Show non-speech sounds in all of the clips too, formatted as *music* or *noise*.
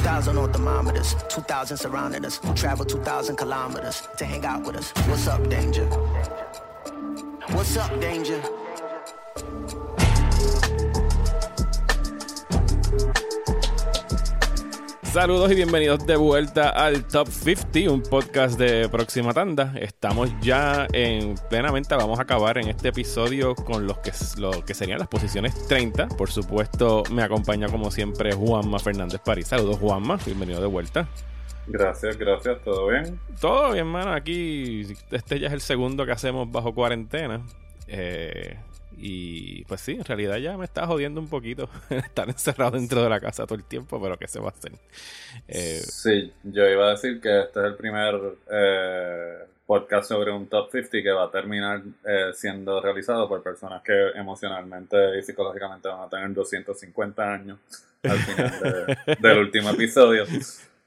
2,000 on thermometers, 2,000 surrounding us. Who Travel 2,000 kilometers to hang out with us. What's up, danger? What's up, danger? Saludos y bienvenidos de vuelta al Top 50, un podcast de próxima tanda. Estamos ya en plenamente, vamos a acabar en este episodio con los que, lo que serían las posiciones 30. Por supuesto, me acompaña como siempre Juanma Fernández París. Saludos Juanma, bienvenido de vuelta. Gracias, gracias, ¿todo bien? Todo bien, mano. Aquí este ya es el segundo que hacemos bajo cuarentena. Eh, y pues sí, en realidad ya me está jodiendo un poquito *laughs* estar encerrado dentro de la casa todo el tiempo, pero ¿qué se va a hacer? Eh, sí, yo iba a decir que este es el primer eh, podcast sobre un top 50 que va a terminar eh, siendo realizado por personas que emocionalmente y psicológicamente van a tener 250 años al final *laughs* del último episodio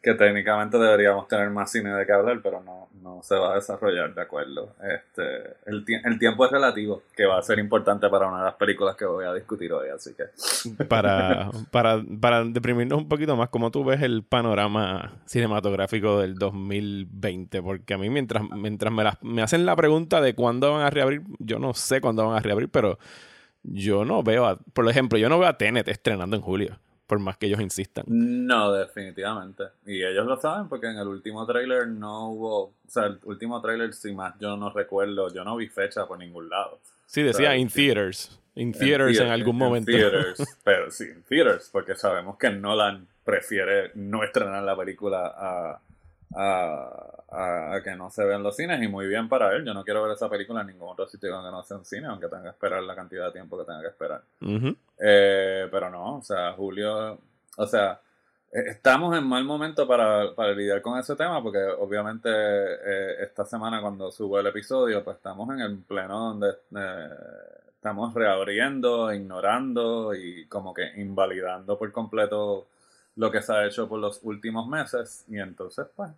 que técnicamente deberíamos tener más cine de que hablar, pero no, no se va a desarrollar, de acuerdo. Este, el, el tiempo es relativo, que va a ser importante para una de las películas que voy a discutir hoy, así que... Para, *laughs* para, para deprimirnos un poquito más, ¿cómo tú ves el panorama cinematográfico del 2020? Porque a mí mientras, mientras me, me hacen la pregunta de cuándo van a reabrir, yo no sé cuándo van a reabrir, pero yo no veo, por ejemplo, yo no veo a Tenet estrenando en julio por más que ellos insistan. No, definitivamente. Y ellos lo saben porque en el último trailer no hubo, o sea, el último trailer, si más yo no recuerdo, yo no vi fecha por ningún lado. Sí, decía in theaters. In theaters en, algún momento. Theaters, *laughs* pero sí, in theaters, porque sabemos que Nolan prefiere no estrenar la película a a, que no se vean los cines y muy bien para él. Yo no quiero ver esa película en ningún otro sitio donde no sea un cine, aunque tenga que esperar la cantidad de tiempo que tenga que esperar. Eh, pero no, o sea, Julio, o sea, e, estamos en mal momento para, para lidiar con ese tema porque obviamente eh, esta semana cuando subo el episodio, pues estamos en el pleno donde eh, estamos reabriendo, ignorando y como que invalidando por completo lo que se ha hecho por los últimos meses y entonces pues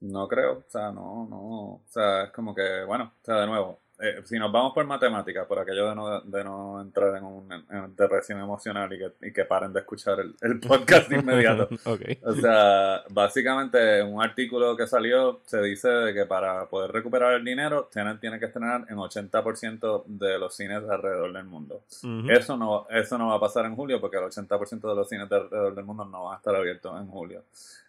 no creo, o sea, no, no, o sea, es como que, bueno, o sea, de nuevo, eh, si nos vamos por matemáticas, por aquello de no, de no entrar en, un, en depresión emocional y que, y que, paren de escuchar el, el podcast *laughs* inmediato. O sea, básicamente en un artículo que salió se dice de que para poder recuperar el dinero tienen, tiene que estrenar en 80% de los cines alrededor del mundo. eso, no, eso no va a pasar en julio porque el 80% de los cines alrededor del mundo no van a estar abiertos en julio.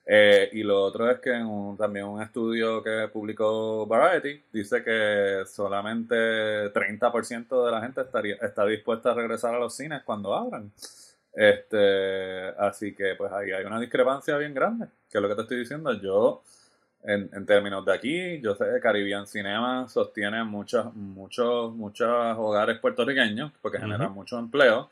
Eh, y lo otro es que en también un estudio que publicó Variety dice que solamente 30% de la gente estaría, está dispuesta a regresar a los cines cuando abran. Este, así que pues ahí hay una discrepancia bien grande, que es lo que te estoy diciendo. Yo, en, en términos de aquí, yo sé que Caribbean Cinema sostiene muchos, muchos, muchos hogares puertorriqueños, porque generan mucho empleo,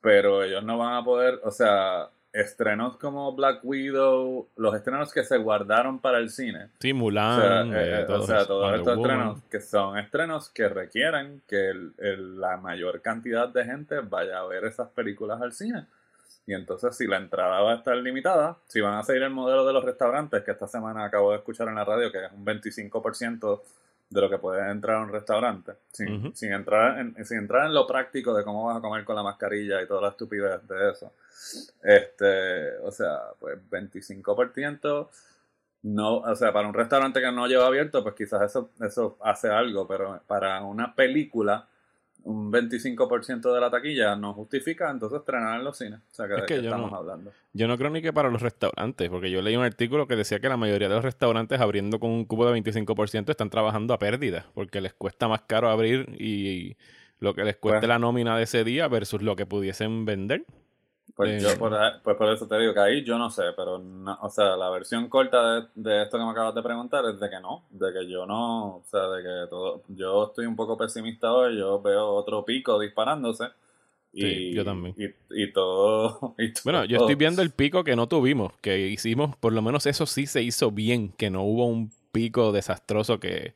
pero ellos no van a poder, o sea, estrenos como Black Widow, los estrenos que se guardaron para el cine. Sí, Mulan. O sea, eh, eh, todos estos estrenos que son estrenos que requieren que la mayor cantidad de gente vaya a ver esas películas al cine. Y entonces si la entrada va a estar limitada, si van a seguir el modelo de los restaurantes, que esta semana acabo de escuchar en la radio, que es un 25% de lo que puede entrar a un restaurante, sin, sin, entrar en, sin entrar en lo práctico de cómo vas a comer con la mascarilla y toda la estupidez de eso. Este, o sea, pues 25%, no, o sea, para un restaurante que no lleva abierto, pues quizás eso, eso hace algo, pero para una película un 25% de la taquilla no justifica entonces estrenar en los cines. O sea, que, que estamos hablando. Yo no creo ni que para los restaurantes, porque yo leí un artículo que decía que la mayoría de los restaurantes abriendo con un cubo de 25% están trabajando a pérdida, porque les cuesta más caro abrir y, lo que les cueste pues la nómina de ese día versus lo que pudiesen vender. Pues, yo por, pues por eso te digo que ahí yo no sé, pero o sea, la versión corta de, esto que me acabas de preguntar es de que no, de que yo no, o sea, de que todo, yo estoy un poco pesimista hoy, yo veo otro pico disparándose. Y, sí, yo también. Y, todo, *laughs* y, todo, Bueno, yo estoy viendo el pico que no tuvimos, que hicimos, por lo menos eso sí se hizo bien, que no hubo un pico desastroso que,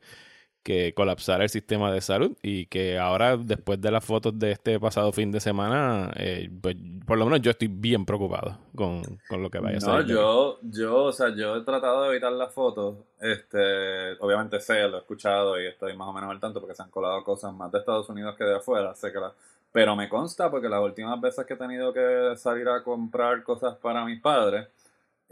que colapsara el sistema de salud y que ahora, después de las fotos de este pasado fin de semana, eh, pues, por lo menos yo estoy bien preocupado con, lo que vaya a ser. yo, yo, o sea, yo he tratado de evitar las fotos. Este, obviamente sé, lo he escuchado y estoy más o menos al tanto porque se han colado cosas más de Estados Unidos que de afuera. Sé que pero me consta porque las últimas veces que he tenido que salir a comprar cosas para mis padres,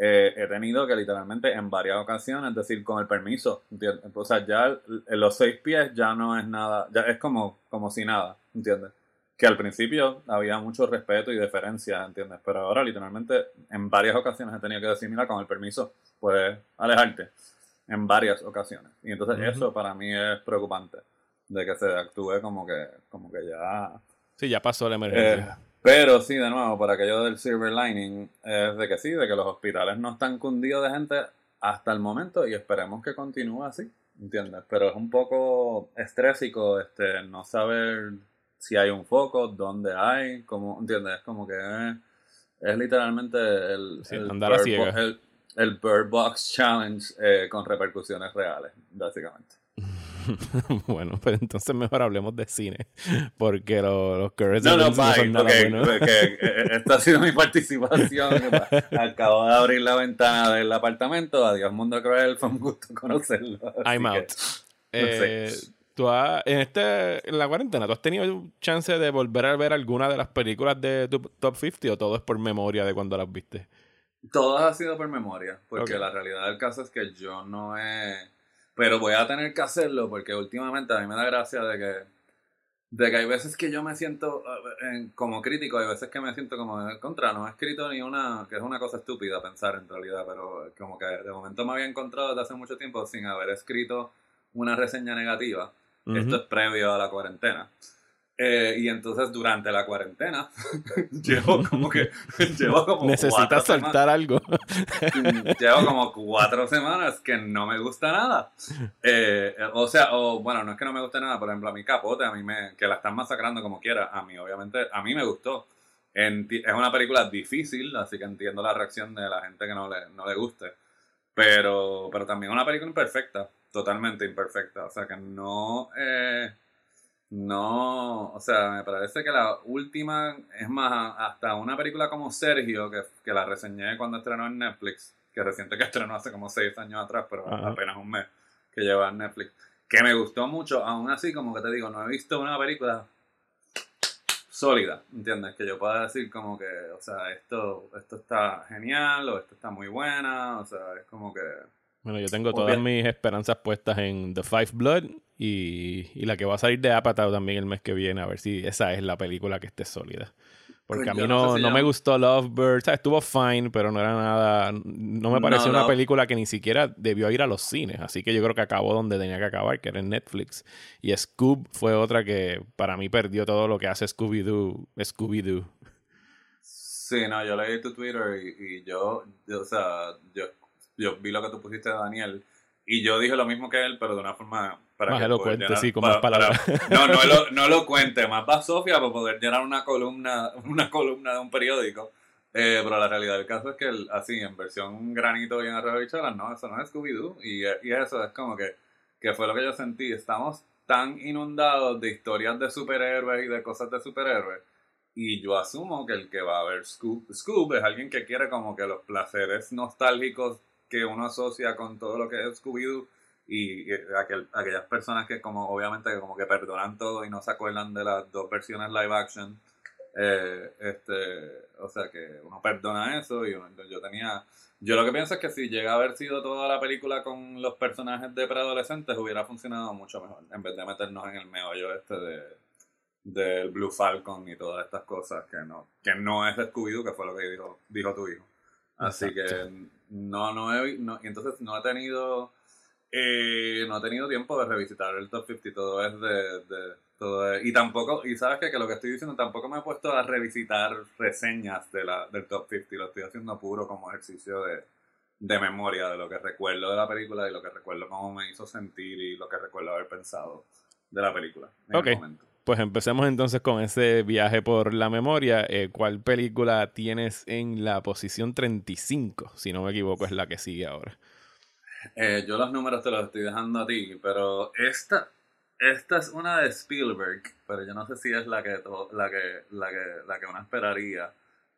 eh, he tenido que literalmente en varias ocasiones, es decir, con el permiso, ¿entiendes? O sea, ya los seis pies ya no es nada, ya es como, como si nada, ¿entiendes? Que al principio había mucho respeto y deferencia, ¿entiendes? Pero ahora literalmente en varias ocasiones he tenido que decir, mira, con el permiso puedes alejarte, en varias ocasiones. Y entonces eso para mí es preocupante, de que se actúe como que, como que ya... Sí, ya pasó la emergencia. Eh, pero sí, de nuevo, por aquello del silver lining, es de que sí, de que los hospitales no están cundidos de gente hasta el momento y esperemos que continúe así, ¿entiendes? Pero es un poco estrésico este, no saber si hay un foco, dónde hay, como, ¿entiendes? Es como que es, literalmente el, el, el, Bird Box Challenge eh, con repercusiones reales, básicamente. *laughs* bueno, pues entonces mejor hablemos de cine. *laughs* Porque los, los Currents no, no, no son nada eh, eh, esta ha sido mi *laughs* participación. Acabo de abrir la ventana del apartamento. Adiós, Mundo Cruel. Fue un gusto conocerlo. I'm out. Eh, ¿tú en, este, en la cuarentena, ¿tú has tenido chance de volver a ver alguna de las películas de tu Top 50 o todo es por memoria de cuando las viste? Todo ha sido por memoria. Porque la realidad del caso es que yo no he pero voy a tener que hacerlo porque últimamente a mí me da gracia de que, de que hay veces que yo me siento como crítico, hay veces que me siento como contra, no he escrito ni una, que es una cosa estúpida pensar en realidad, pero como que de momento me había encontrado desde hace mucho tiempo sin haber escrito una reseña negativa. Esto es previo a la cuarentena. Eh, y entonces durante la cuarentena *laughs* llevo *laughs* como que *laughs* llevo como necesitas soltar algo. Llevo como cuatro semanas que no me gusta nada. Eh, o sea o bueno no es que no me guste nada por ejemplo a mi capote a mí me que la están masacrando como quiera a mí obviamente a mí me gustó. Es una película difícil así que entiendo la reacción de la gente que no le, no le guste. Pero pero también una película imperfecta totalmente imperfecta. O sea que no eh, no, o sea, me parece que la última, es más, hasta una película como Sergio, que, que la reseñé cuando estrenó en Netflix, que reciente que estrenó hace como seis años atrás, pero apenas un mes que lleva en Netflix, que me gustó mucho, aún así, como que te digo, no he visto una película sólida, ¿entiendes? Que yo pueda decir como que, o sea, esto, esto está genial o esto está muy buena, o sea, es como que... Bueno, yo tengo todas mis esperanzas puestas en The Five Blood y, la que va a salir de Apatow también el mes que viene, a ver si esa es la película que esté sólida. Porque a mí no, no, me gustó Lovebird, estuvo fine, pero no era nada, no me pareció una película que ni siquiera debió ir a los cines, así que yo creo que acabó donde tenía que acabar, que era en Netflix. Y Scoob fue otra que para mí perdió todo lo que hace Scooby-Doo, Scooby-Doo. Sí, no, yo leí tu Twitter y, yo, yo, o sea, yo, yo vi lo que tú pusiste, Daniel, y yo dije lo mismo que él, pero de una forma para más elocuente, sí, con más palabras. no, no *laughs* lo, no lo cuente, más para Sofía para poder llenar una columna, una columna de un periódico. Eh, pero la realidad del caso es que así, en versión granito bien arriba no, eso no es Scooby-Doo. Y, y, eso es como que, que fue lo que yo sentí. Estamos tan inundados de historias de superhéroes y de cosas de superhéroes. Y yo asumo que el que va a ver Scoob, Scoob es alguien que quiere como que los placeres nostálgicos que uno asocia con todo lo que es Scooby-Doo y, aquel, aquellas personas que como obviamente como que perdonan todo y no se acuerdan de las dos versiones live action eh, este o sea que uno perdona eso y yo tenía yo lo que pienso es que si llega a haber sido toda la película con los personajes de preadolescentes hubiera funcionado mucho mejor en vez de meternos en el meollo este de del Blue Falcon y todas estas cosas que no que no es Scooby-Doo que fue lo que dijo dijo tu hijo. Así que no, no he, no, entonces no he tenido, eh, no he tenido tiempo de revisitar el top 50, todo es de, todo y tampoco, y sabes que, que, lo que estoy diciendo, tampoco me he puesto a revisitar reseñas de la, del top 50, lo estoy haciendo puro como ejercicio de, de memoria, de lo que recuerdo de la película y lo que recuerdo cómo me hizo sentir y lo que recuerdo haber pensado de la película en okay. momento. Pues empecemos entonces con ese viaje por la memoria. Eh, ¿Cuál película tienes en la posición 35? Si no me equivoco, es la que sigue ahora. Eh, yo los números te los estoy dejando a ti, pero esta, esta es una de Spielberg, pero yo no sé si es la que, la que, la que, la que uno esperaría.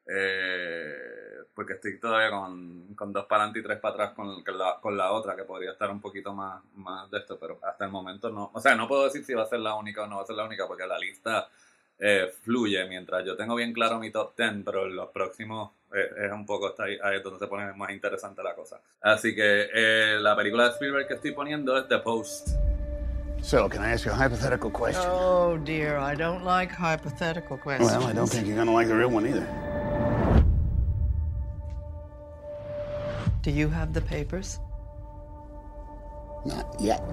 Eh, porque estoy todavía con, con dos para adelante y tres para atrás con, la, con la otra, que podría estar un poquito más, más de esto, pero hasta el momento no. O sea, no puedo decir si va a ser la única o no va a ser la única, porque la lista eh, fluye mientras yo tengo bien claro mi top 10, pero los próximos eh, es un poco está ahí, ahí, donde se pone más interesante la cosa. Así que eh, la película de Spielberg que estoy poniendo es The Post. So, can I ask you a hypothetical question? Oh dear, I don't like hypothetical questions. Well, I don't think you're gonna like the real one either. Do you have the papers? Not yet.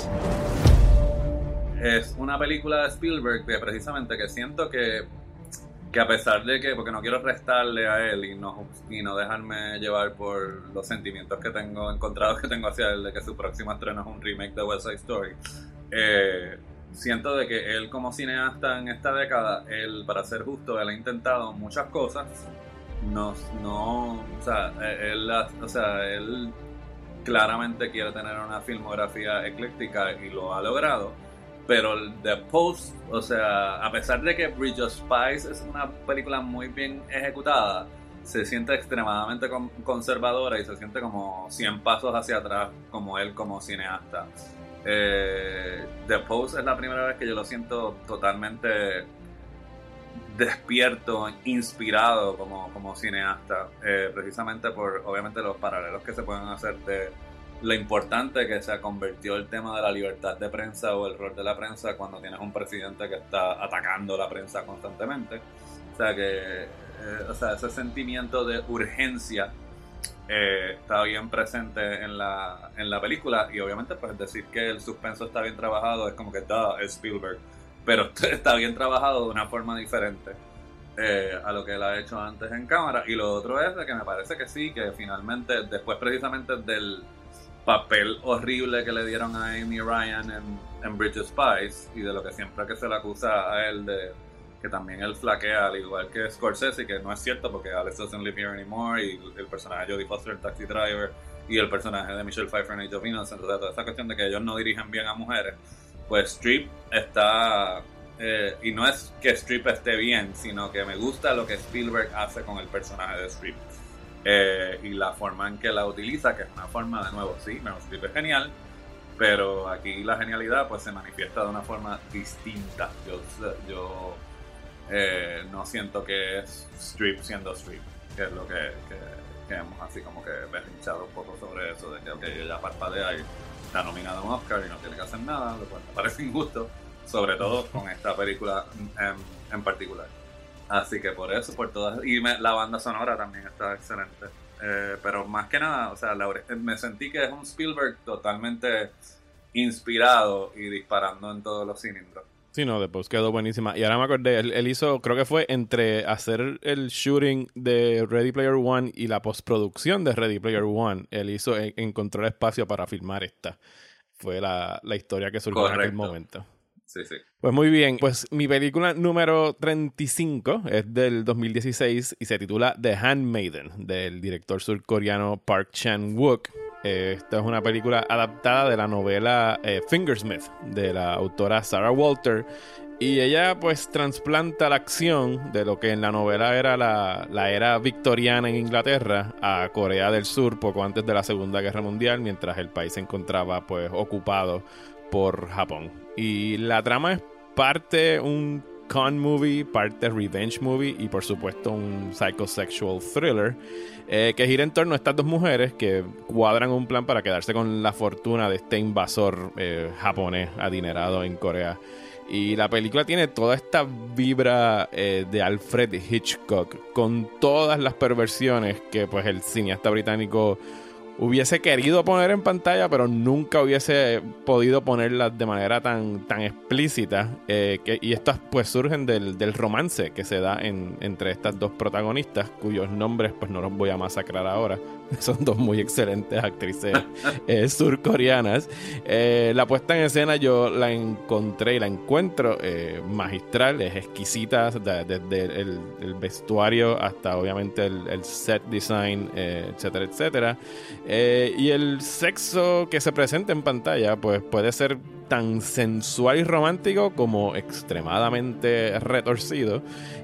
Es una película de Spielberg que precisamente que siento que, que a pesar de que, porque no quiero restarle a él y no, y no dejarme llevar por los sentimientos que tengo encontrados que tengo hacia él de que su próximo estreno es un remake de West Side Story, eh, siento de que él como cineasta en esta década, él para ser justo, él ha intentado muchas cosas, no, no o sea, él, o sea, él claramente quiere tener una filmografía ecléctica y lo ha logrado pero The Post, o sea, a pesar de que Bridge of Spies es una película muy bien ejecutada, se siente extremadamente conservadora y se siente como 100 pasos hacia atrás como él como cineasta. Eh, The Post es la primera vez que yo lo siento totalmente despierto, inspirado como, como cineasta, eh, precisamente por obviamente los paralelos que se pueden hacer de lo importante que se ha convertido el tema de la libertad de prensa o el rol de la prensa cuando tienes un presidente que está atacando la prensa constantemente. O sea que eh, o sea, ese sentimiento de urgencia eh, está bien presente en la, en la película y obviamente pues decir que el suspenso está bien trabajado es como que da es Spielberg, pero *laughs* está bien trabajado de una forma diferente. Eh, a lo que él ha hecho antes en cámara y lo otro es de que me parece que sí, que finalmente después precisamente del, papel horrible que le dieron a Amy Ryan en, en Bridge of Spies y de lo que siempre que se le acusa a él de que también él flaquea al igual que Scorsese que no es cierto porque Alex doesn't live here anymore y el personaje de Jodie Foster el taxi driver y el personaje de Michelle Pfeiffer en Age of Innocence toda esa cuestión de que ellos no dirigen bien a mujeres pues Strip está eh, y no es que Strip esté bien sino que me gusta lo que Spielberg hace con el personaje de Strip eh, y la forma en que la utiliza, que es una forma, de nuevo, sí, Meryl es genial, pero aquí la genialidad pues se manifiesta de una forma distinta. Yo, yo eh, no siento que es Streep siendo Streep, que es lo que, que, hemos así como que berrinchado un poco sobre eso, de que okay, ella parpadea y está nominada a un Oscar y no tiene que hacer nada, lo cual me *laughs* parece injusto, sobre todo *laughs* con esta película en, en particular. Así que por eso, por todas. Y la banda sonora también está excelente. Eh, pero más que nada, o sea, me sentí que es un Spielberg totalmente inspirado y disparando en todos los cilindros. Sí, no, después quedó buenísima. Y ahora me acordé, él, hizo, creo que fue entre hacer el shooting de Ready Player One y la postproducción de Ready Player One, él hizo, encontró el espacio para filmar esta. Fue la, historia que surgió en aquel momento. Pues muy bien, pues mi película número 35 es del 2016 y se titula The Handmaiden, del director surcoreano Park Chan-wook. esta es una película adaptada de la novela eh, Fingersmith, de la autora Sarah Walter. Y ella pues trasplanta la acción de lo que en la novela era la, la, era victoriana en Inglaterra a Corea del Sur poco antes de la Segunda Guerra Mundial, mientras el país se encontraba pues ocupado por Japón. Y la trama es parte un con movie, parte revenge movie y por supuesto un psychosexual thriller eh, que gira en torno a estas dos mujeres que cuadran un plan para quedarse con la fortuna de este invasor eh, japonés adinerado en Corea. Y la película tiene toda esta vibra eh, de Alfred Hitchcock con todas las perversiones que pues el cineasta británico hubiese querido poner en pantalla, pero nunca hubiese podido ponerlas de manera tan, tan explícita. Eh, y estas pues surgen del, romance que se da entre estas dos protagonistas, cuyos nombres pues no los voy a masacrar ahora. *laughs* Son dos muy excelentes actrices eh, surcoreanas. Eh, la puesta en escena yo la encontré y la encuentro magistral, es exquisita, desde el, vestuario hasta obviamente el, set design, etcétera, etcétera. Eh, y el sexo que se presenta en pantalla, pues puede ser tan sensual y romántico como extremadamente retorcido.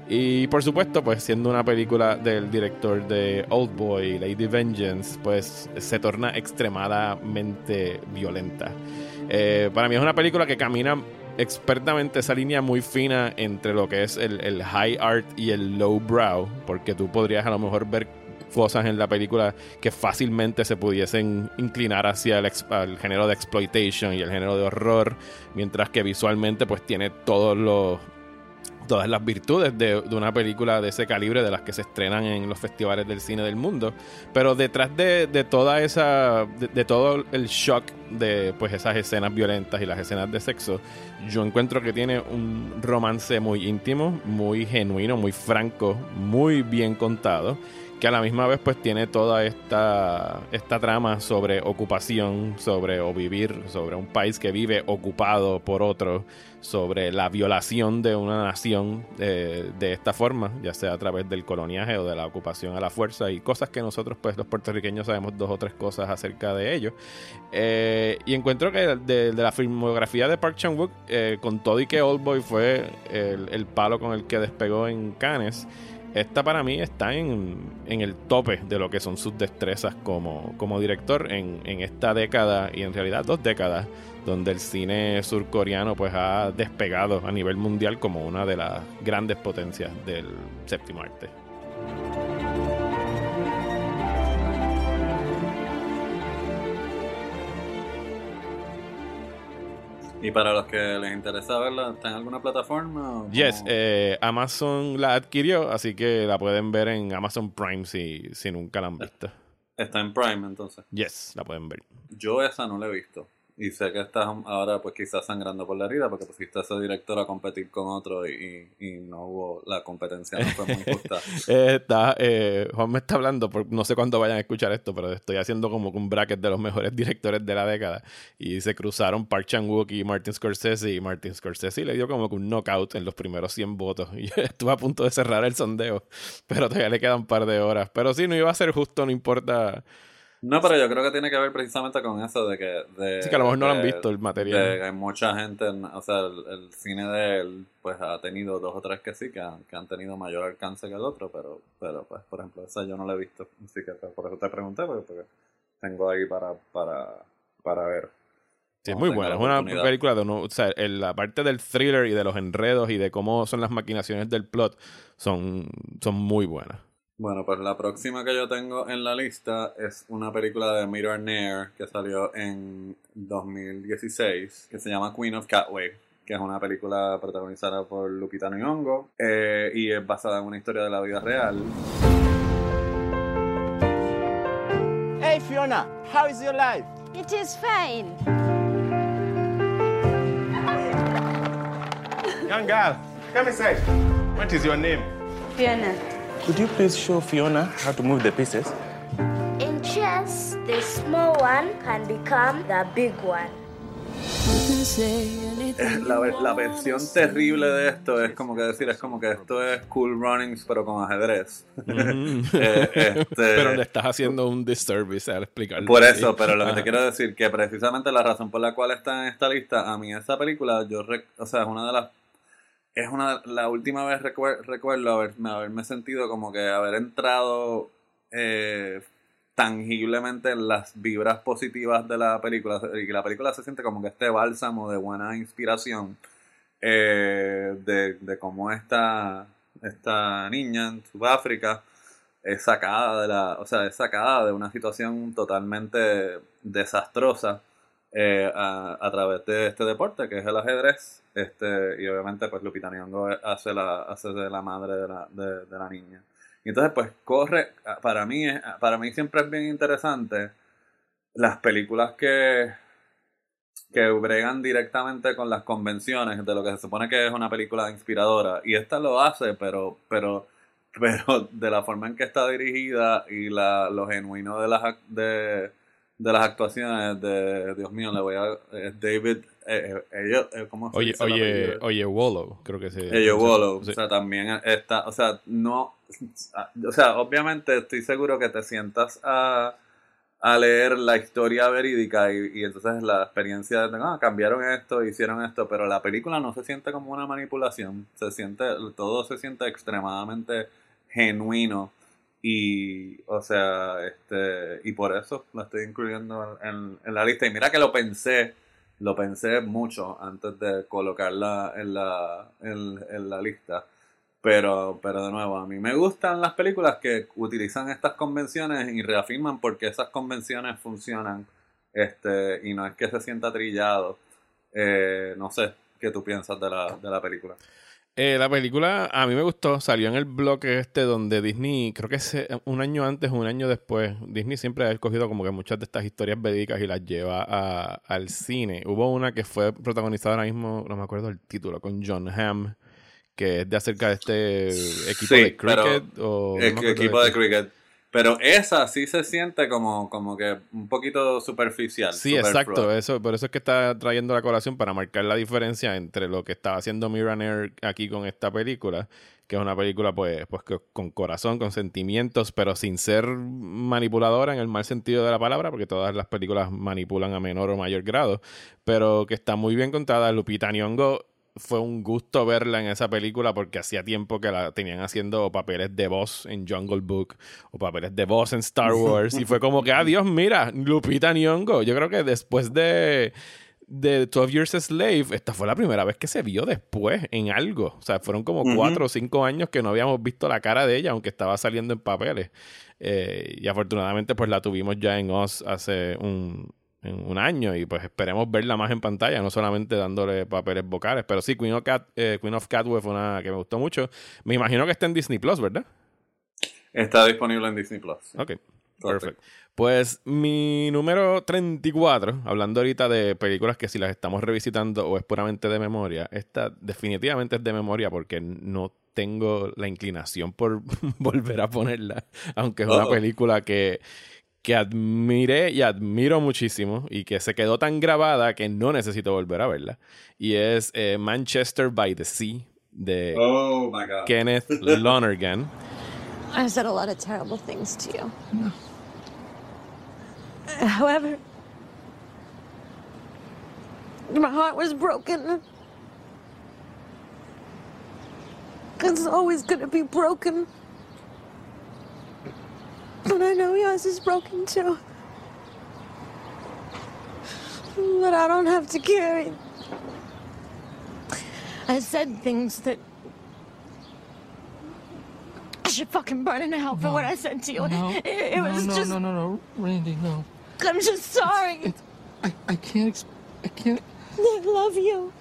Y por supuesto, pues siendo una película del director de Old Boy, Lady Vengeance, pues se torna extremadamente violenta. Eh, para mí es una película que camina expertamente esa línea muy fina entre lo que es el, high art y el low brow, porque tú podrías a lo mejor ver cosas en la película que fácilmente se pudiesen inclinar hacia el, el género de exploitation y el género de horror, mientras que visualmente pues tiene todos los todas las virtudes de, una película de ese calibre de las que se estrenan en los festivales del cine del mundo. Pero detrás de, de toda esa de todo el shock de pues esas escenas violentas y las escenas de sexo yo encuentro que tiene un romance muy íntimo muy genuino muy franco muy bien contado que a la misma vez pues tiene toda esta, esta trama sobre ocupación, sobre o vivir, sobre un país que vive ocupado por otro, sobre la violación de una nación eh, de esta forma, ya sea a través del coloniaje o de la ocupación a la fuerza y cosas que nosotros pues los puertorriqueños sabemos dos o tres cosas acerca de ello. Eh, y encuentro que de, la filmografía de Park Chan-wook, eh, con todo y que Oldboy fue el, el palo con el que despegó en Cannes, esta para mí está en, el tope de lo que son sus destrezas como, como director en, en esta década y en realidad dos décadas donde el cine surcoreano pues ha despegado a nivel mundial como una de las grandes potencias del séptimo arte. Y para los que les interesa verla, ¿está en alguna plataforma? o Yes, eh, Amazon la adquirió, así que la pueden ver en Amazon Prime si, si nunca la han visto. Está en Prime entonces. Yes, la pueden ver. Yo esa no la he visto. Y sé que estás ahora pues quizás sangrando por la herida porque pusiste a ese director a competir con otro y, y- no hubo, la competencia no fue muy justa. *laughs* Está, eh, Juan me está hablando, por, no sé cuándo vayan a escuchar esto, pero estoy haciendo como un bracket de los mejores directores de la década. Y se cruzaron Park Chan-wook y Martin Scorsese. Y Martin Scorsese le dio como un knockout en los primeros 100 votos. *laughs* Y estuve a punto de cerrar el sondeo, pero todavía le quedan un par de horas. Pero sí, no iba a ser justo, no importa. No, pero yo creo que tiene que ver precisamente con eso de que... De, Sí, que a lo mejor no lo han visto el material. hay mucha gente, en- o sea, el, el cine de él pues ha tenido dos o tres que sí, que han, que han tenido mayor alcance que el otro, pero, pero pues por ejemplo esa yo no la he visto, así que pues, por eso te pregunté, porque, porque tengo ahí para, para, para ver. Sí, es muy buena. Es una película de uno, o sea, en la parte del thriller y de los enredos y de cómo son las maquinaciones del plot son, son muy buenas. Bueno, pues la próxima que yo tengo en la lista es una película de Mirror Nair que salió en 2016, que se llama Queen of Catway, que es una película protagonizada por Lupita Nyong'o eh, y es basada en una historia de la vida real. Hey Fiona, how is your life? It is fine. Young girl, come inside. What is your name? Fiona. Could you please show Fiona how to move the pieces? In chess, the small one can become the big one. La, la versión terrible de esto es como que decir, es como que esto es Cool Runnings pero con ajedrez. *laughs* Eh, este- pero le estás haciendo un disservice al explicarlo. Por eso, pero lo que te Ajá. quiero decir que precisamente la razón por la cual está en esta lista, a mí esa película, yo, o sea, es una de las, es una, la última vez recuer- recuerdo haberme, haberme sentido como que haber entrado eh, tangiblemente en las vibras positivas de la película y que la película se siente como que este bálsamo de buena inspiración eh, de, de cómo esta, esta niña en Sudáfrica es sacada de la, o sea, es sacada de una situación totalmente desastrosa eh, a, a través de este deporte que es el ajedrez. Este, y obviamente pues Lupita Nyong'o hace la, hace de la madre de la, de, de la niña. Y entonces pues corre, para mí, es- para mí siempre es bien interesante las películas que, que bregan directamente con las convenciones de lo que se supone que es una película inspiradora. Y esta lo hace, pero, pero, *laughs* pero de la forma en que está dirigida y la, lo genuino de las, de, de las actuaciones de, Dios mío, le voy a... David... Eh, eh, ellos, eh, ¿cómo se Oye, dice oye, oye, Wallow, creo que se. Ello Wallow, sí. o sea, también está, o sea, no, o sea, obviamente estoy seguro que te sientas a, a leer la historia verídica y, y entonces la experiencia de, ah, cambiaron esto, hicieron esto, pero la película no se siente como una manipulación, se siente, todo se siente extremadamente genuino y, o sea, este, y por eso la estoy incluyendo en, en la lista y mira que lo pensé lo pensé mucho antes de colocarla en la, en, en la lista. Pero, pero de nuevo, a mí me gustan las películas que utilizan estas convenciones y reafirman porque esas convenciones funcionan este y no es que se sienta trillado. Eh, no sé qué tú piensas de la, de la película. Eh, la película a mí me gustó, salió en el bloque este donde Disney, creo que es un año antes o un año después, Disney siempre ha escogido como que muchas de estas historias verídicas y las lleva a- al cine. Hubo una que fue protagonizada ahora mismo, no me acuerdo el título, con John Hamm, que es de acerca de este equipo Sí, de pero- cricket o... no equipo de qué. cricket. Pero esa sí se siente como, como que un poquito superficial. Sí, exacto. Eso, por eso es que está trayendo la colación para marcar la diferencia entre lo que estaba haciendo Mira Nair aquí con esta película, que es una película pues, pues con corazón, con sentimientos, pero sin ser manipuladora en el mal sentido de la palabra, porque todas las películas manipulan a menor o mayor grado, pero que está muy bien contada. Lupita Nyong'o fue un gusto verla en esa película porque hacía tiempo que la tenían haciendo papeles de voz en Jungle Book o papeles de voz en Star *laughs* Wars y fue como que, adiós, mira, Lupita Nyong'o. Yo creo que después de, de 12 Years a Slave, esta fue la primera vez que se vio después en algo. O sea, fueron como cuatro o cinco años que no habíamos visto la cara de ella, aunque estaba saliendo en papeles. Eh, y afortunadamente, pues la tuvimos ya en Oz hace un, en un año y pues esperemos verla más en pantalla, no solamente dándole papeles vocales. Pero sí, Queen of, Cat, eh, Queen of Catwood fue una que me gustó mucho. Me imagino que está en Disney Plus, ¿verdad? Está disponible en Disney Plus. sí. Ok, perfecto. Pues mi número 34, hablando ahorita de películas que si las estamos revisitando o es puramente de memoria, esta definitivamente es de memoria porque no tengo la inclinación por *laughs* volver a ponerla, aunque es una Uh-oh. película que, que admiré y admiro muchísimo y que se quedó tan grabada que no necesito volver a verla. Y es eh, Manchester by the Sea de Oh my god. Kenneth *laughs* Lonergan. I've said a lot of terrible things to you. However, my heart was broken. It's always gonna be broken. And I know yours is broken too. But I don't have to carry. I said things that I should fucking burn in hell for what I said to you. No, it, it no, was no, just. no, no, no, Randy, no. I'm just sorry. It's, I, I can't, I can't. I love you.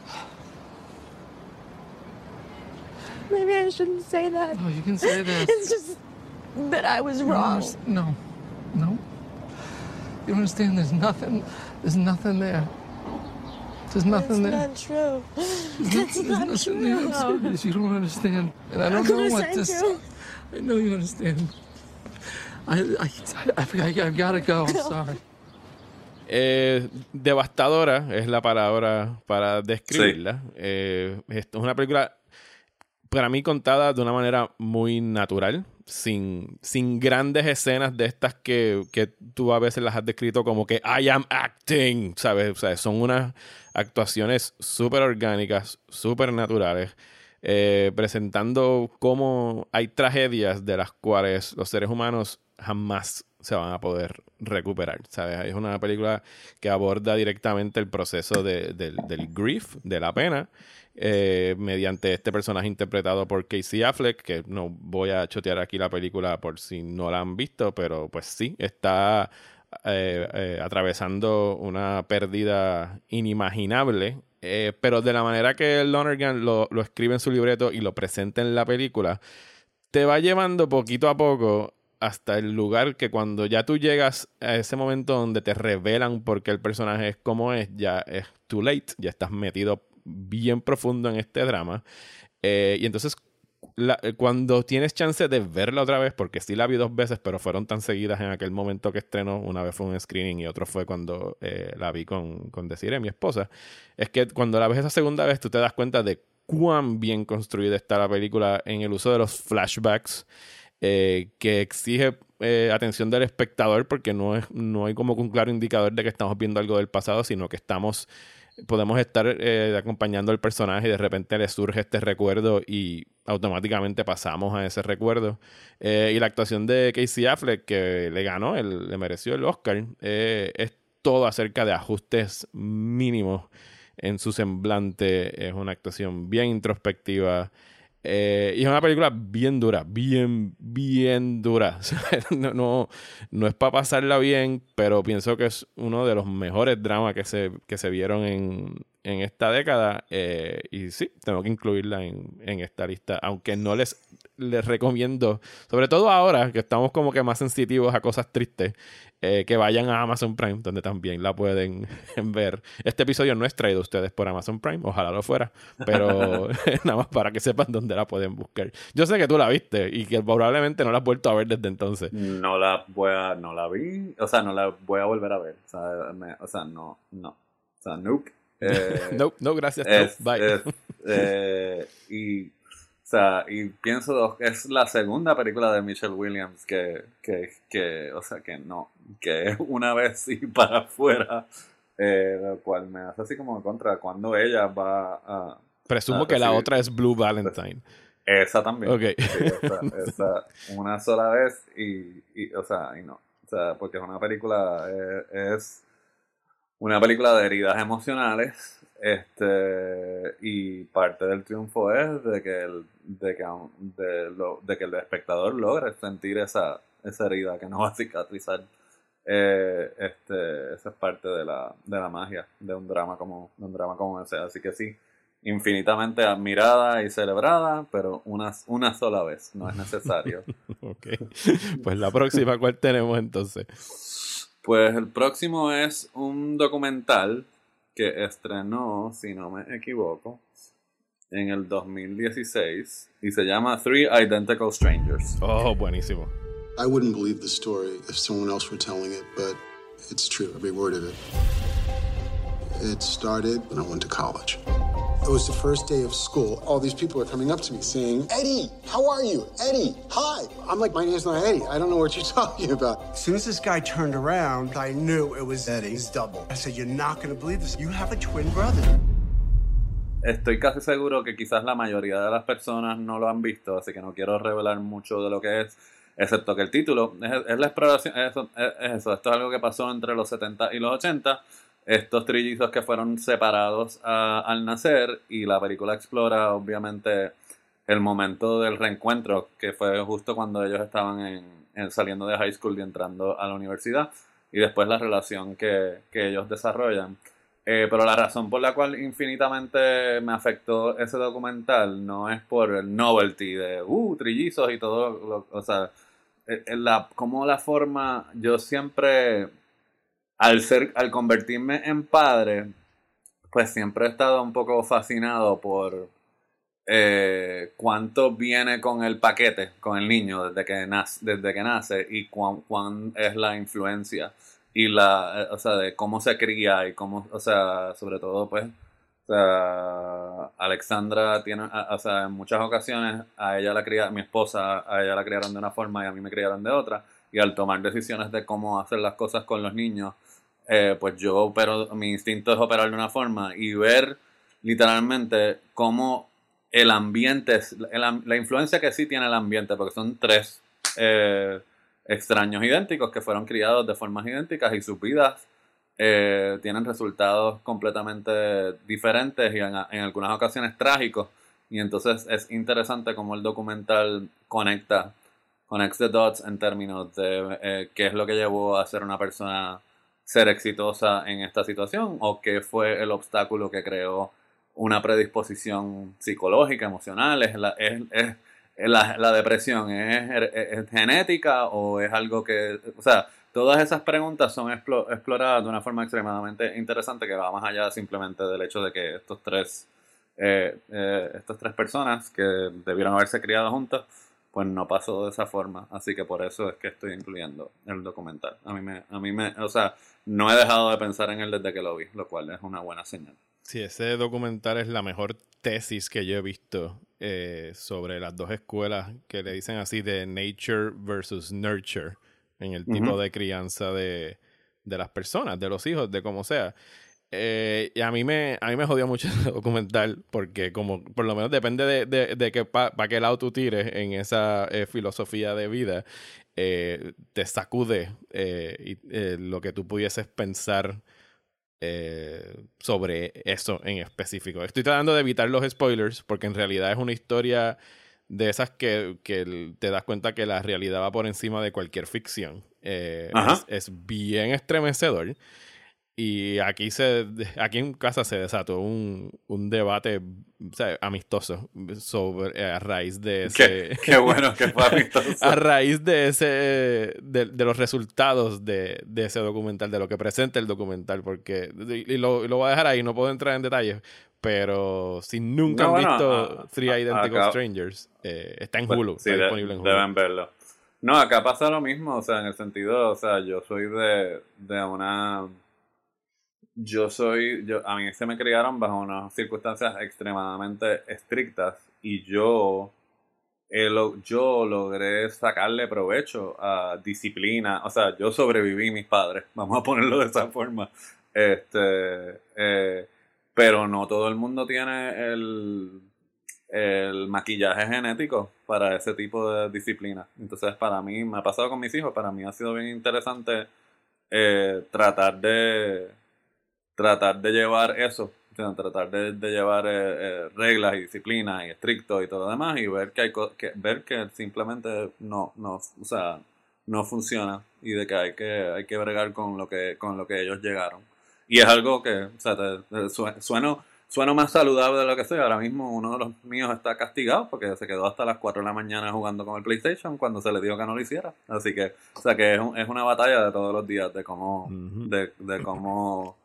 Maybe I shouldn't say that. No, you can say that. It's just that I was You wrong. underst- No, no. You don't understand? There's nothing. There's nothing there. There's That's nothing there. not true. That's There's not there. I'm true. serious. You don't understand. And I don't know what this. do. I know you understand. I, I, I, I've got to go. I'm sorry. Eh, devastadora es la palabra para describirla. Eh, esto es una película para mí contada de una manera muy natural, sin, sin grandes escenas de estas que, que tú a veces las has descrito como que I am acting, ¿sabes? O sea, son unas actuaciones súper orgánicas, súper naturales, eh, presentando cómo hay tragedias de las cuales los seres humanos jamás se van a poder recuperar, ¿sabes? Es una película que aborda directamente el proceso de- del, del grief, de la pena, eh, mediante este personaje interpretado por Casey Affleck, que no voy a chotear aquí la película por si no la han visto, pero pues sí, está eh, eh, atravesando una pérdida inimaginable, pero de la manera que Lonergan lo, lo escribe en su libreto y lo presenta en la película, te va llevando poquito a poco hasta el lugar que cuando ya tú llegas a ese momento donde te revelan por qué el personaje es como es, ya es too late, ya estás metido bien profundo en este drama. Eh, y entonces, eh, cuando tienes chance de verla otra vez, porque sí la vi dos veces, pero fueron tan seguidas en aquel momento que estrenó, una vez fue un screening y otro fue cuando eh, la vi con, con Desiree, mi esposa, es que cuando la ves esa segunda vez, tú te das cuenta de cuán bien construida está la película en el uso de los flashbacks que exige atención del espectador porque no, es, no hay como un claro indicador de que estamos viendo algo del pasado, sino que estamos, podemos estar eh, acompañando al personaje y de repente le surge este recuerdo y automáticamente pasamos a ese recuerdo. Eh, y la actuación de Casey Affleck, que le ganó, el- le mereció el Oscar, eh, es todo acerca de ajustes mínimos en su semblante. Es una actuación bien introspectiva. Eh, y es una película bien dura, bien, bien dura. *laughs* no, no, no, es para pasarla bien, pero pienso que es uno de los mejores dramas que se, que se vieron en, en esta década. Eh, y sí, tengo que incluirla en, en, esta lista, aunque no les, les recomiendo, sobre todo ahora que estamos como que más sensitivos a cosas tristes, eh, que vayan a Amazon Prime, donde también la pueden *laughs* ver. Este episodio no es traído a ustedes por Amazon Prime, ojalá lo fuera, pero *laughs* *laughs* nada más para que sepan dónde la pueden buscar. Yo sé que tú la viste y que probablemente no la has vuelto a ver desde entonces. No la voy a, no la vi, o sea, no la voy a volver a ver. O sea, o sea no, no. O sea, nope. Eh, no, no, gracias. bye. Eh, y, sea, y pienso que es la segunda película de Michelle Williams que, que, que o sea, que no, que es una vez y *laughs* para afuera, eh, lo cual me hace así como contra cuando ella va a... Presumo que la otra es Blue Valentine. Esa también. Ok. esa, una sola vez y, y, o sea, y no. O sea, porque es una película, es una película de heridas emocionales este y parte del triunfo es de que el, de que, de, lo, de que el espectador logre sentir esa, esa herida que no va a cicatrizar. Eh, este esa es parte de la, de la magia de un drama como de un drama como ese. Así que sí infinitamente admirada y celebrada pero una, una sola vez no es necesario. *laughs* Ok pues la próxima cuál tenemos entonces pues el próximo es un documental que estrenó, si no me equivoco, en el 2016 y se llama Three Identical Strangers. Oh, buenísimo. I wouldn't believe the story if someone else were telling it, but it's true, every word of it. It started when I went to college. It was the first day of school. All these people are coming up to me saying, Eddie, how are you? Eddie, hi. I'm like, my name's not Eddie. I don't know what you're *laughs* talking about. As soon as this guy turned around, I knew it was Eddie's double. I said, You're not going to believe this. You have a twin brother. Estoy casi seguro que quizás la mayoría de las personas no lo han visto, así que no quiero revelar mucho de lo que es, excepto que el título es, es la exploración, es, es, eso, esto es algo que pasó entre los 70 y los 80 estos trillizos que fueron separados al nacer y la película explora obviamente el momento del reencuentro que fue justo cuando ellos estaban en, saliendo de high school y entrando a la universidad y después la relación que, ellos desarrollan. Eh, pero la razón por la cual infinitamente me afectó ese documental no es por el novelty de, uh, trillizos y todo, o sea, eh, la, como la forma, yo siempre al, ser, al convertirme en padre, pues siempre he estado un poco fascinado por eh, cuánto viene con el paquete, con el niño desde que nace, desde que nace y cuán, cuán es la influencia y la, eh, o sea, de cómo se cría y cómo, o sea, sobre todo pues, o sea, Alexandra tiene, o sea, en muchas ocasiones a ella la cría, mi esposa, a ella la criaron de una forma y a mí me criaron de otra y al tomar decisiones de cómo hacer las cosas con los niños, eh, pues yo opero, mi instinto es operar de una forma y ver literalmente cómo el ambiente, la influencia que sí tiene el ambiente, porque son tres eh, extraños idénticos que fueron criados de formas idénticas y sus vidas eh, tienen resultados completamente diferentes y en, en, algunas ocasiones trágicos. Y entonces es interesante cómo el documental conecta, conecta the dots en términos de qué es lo que llevó a ser una persona ser exitosa en esta situación o qué fue el obstáculo que creó una predisposición psicológica, emocional, es la, es, la, depresión, ¿Es, genética o es algo que, o sea, todas esas preguntas son exploradas de una forma extremadamente interesante que va más allá simplemente del hecho de que estos tres, eh, eh, estas tres personas que debieron haberse criado juntas, pues no pasó de esa forma, así que por eso es que estoy incluyendo el documental. A mí me, a mí me, o sea, no he dejado de pensar en él desde que lo vi, lo cual es una buena señal. Sí, ese documental es la mejor tesis que yo he visto eh, sobre las dos escuelas que le dicen así de nature versus nurture en el tipo de crianza de, las personas, de los hijos, de como sea. Eh, y a mí me a mí me jodió mucho *laughs* el documental porque como por lo menos depende de, de, de que para qué lado tú tires en esa eh, filosofía de vida eh, te sacude y, lo que tú pudieses pensar sobre eso en específico. Estoy tratando de evitar los spoilers porque en realidad es una historia de esas que, que te das cuenta que la realidad va por encima de cualquier ficción. Es, es bien estremecedor y aquí se *laughs* aquí en casa se desató un, un debate amistoso sobre a raíz de ese qué, bueno que fue *laughs* amistoso. a raíz de ese de, los resultados de, de, ese documental de lo que presenta el documental porque y lo, lo voy a dejar ahí no puedo entrar en detalles pero si nunca han visto Three Identical Strangers eh, está en Hulu está disponible en Hulu. deben verlo. No acá pasa lo mismo o sea en el sentido o sea yo soy de de una yo soy, yo, a mí se me criaron bajo unas circunstancias extremadamente estrictas y yo, yo logré sacarle provecho a disciplina, o sea, yo sobreviví mis padres, *laughs* vamos a ponerlo de esa forma, este, eh, pero no todo el mundo tiene el, el maquillaje genético para ese tipo de disciplina. Entonces, para mí, me ha pasado con mis hijos, para mí ha sido bien interesante eh, tratar de tratar de llevar eso, tratar de, llevar eh, eh, reglas y disciplinas y estrictos y todo lo demás y ver que hay que ver que simplemente no, no, o sea, no funciona y de que hay que hay que bregar con lo que con lo que ellos llegaron. Y es algo que, o sea, sueno, sueno más saludable de lo que soy. Ahora mismo uno de los míos está castigado porque se quedó hasta las 4 de la mañana jugando con el PlayStation cuando se le dijo que no lo hiciera. Así que, o sea, que es, es una batalla de todos los días de cómo, de, de cómo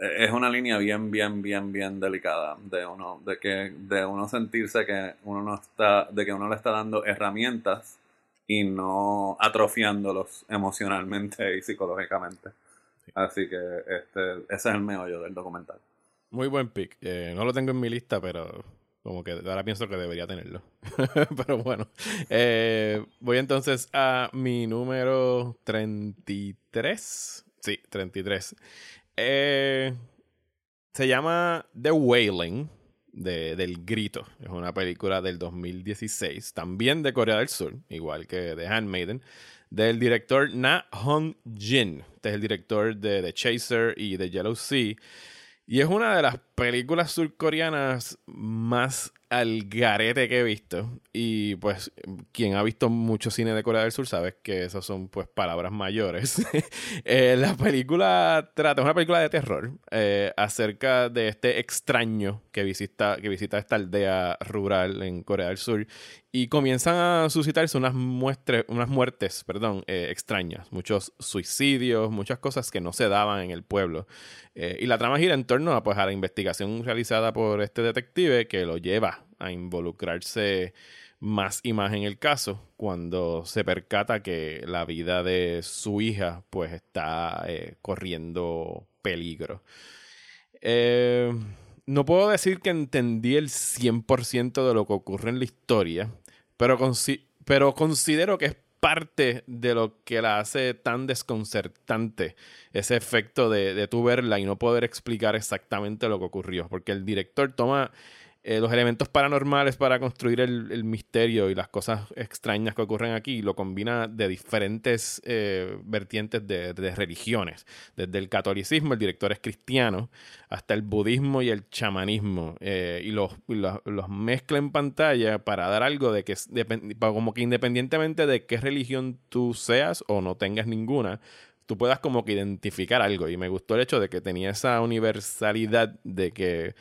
es una línea bien, bien, bien, bien delicada de uno, de que, de uno sentirse que uno no está, de que uno le está dando herramientas y no atrofiándolos emocionalmente y psicológicamente. Así que este, ese es el meollo del documental. Muy buen pick. Eh, no lo tengo en mi lista, pero como que ahora pienso que debería tenerlo. *laughs* pero bueno, eh, voy entonces a mi número 33. Sí, 33. Eh, se llama The Wailing, de, del Grito. Es una película del 2016, también de Corea del Sur, igual que The Handmaiden, del director Na Hong Jin. Este es el director de The Chaser y The Yellow Sea. Y es una de las películas surcoreanas más al garete que he visto. Y pues quien ha visto mucho cine de Corea del Sur sabe que esas son pues palabras mayores. *laughs* Eh, la película trata, es una película de terror eh, acerca de este extraño que visita, que visita esta aldea rural en Corea del Sur y comienzan a suscitarse unas, muestres, unas muertes perdón, eh, extrañas, muchos suicidios, muchas cosas que no se daban en el pueblo. y la trama gira en torno a, pues, a la investigación realizada por este detective que lo lleva a involucrarse más y más en el caso cuando se percata que la vida de su hija pues está eh, corriendo peligro. Eh, no puedo decir que entendí el 100% de lo que ocurre en la historia, pero, pero considero que es parte de lo que la hace tan desconcertante, ese efecto de, de tu verla y no poder explicar exactamente lo que ocurrió, porque el director toma eh, los elementos paranormales para construir el, misterio y las cosas extrañas que ocurren aquí lo combina de diferentes eh, vertientes de, religiones. Desde el catolicismo, el director es cristiano, hasta el budismo y el chamanismo. Eh, y los, los, mezcla en pantalla para dar algo de que, como que independientemente de qué religión tú seas o no tengas ninguna, tú puedas como que identificar algo. Y me gustó el hecho de que tenía esa universalidad de que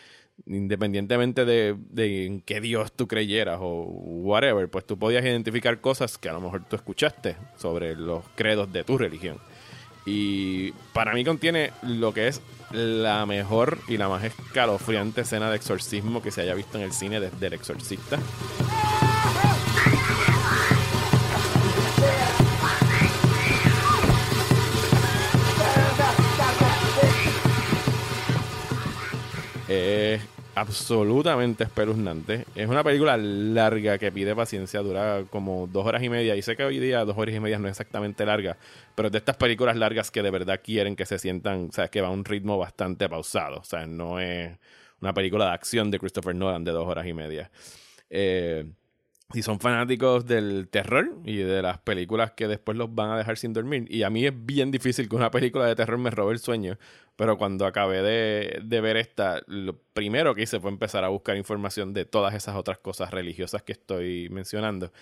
independientemente de, de, en qué Dios tú creyeras o whatever, pues tú podías identificar cosas que a lo mejor tú escuchaste sobre los credos de tu religión. Y para mí contiene lo que es la mejor y la más escalofriante escena de exorcismo que se haya visto en el cine desde El Exorcista. Absolutamente espeluznante. Es una película larga que pide paciencia, dura como dos horas y media. Y sé que hoy día dos horas y media no es exactamente larga, pero es de estas películas largas que de verdad quieren que se sientan, o sea, que va a un ritmo bastante pausado. O sea, no es una película de acción de Christopher Nolan de dos horas y media. Eh, si son fanáticos del terror y de las películas que después los van a dejar sin dormir. Y a mí es bien difícil que una película de terror me robe el sueño. Pero cuando acabé de, de, ver esta, lo primero que hice fue empezar a buscar información de todas esas otras cosas religiosas que estoy mencionando.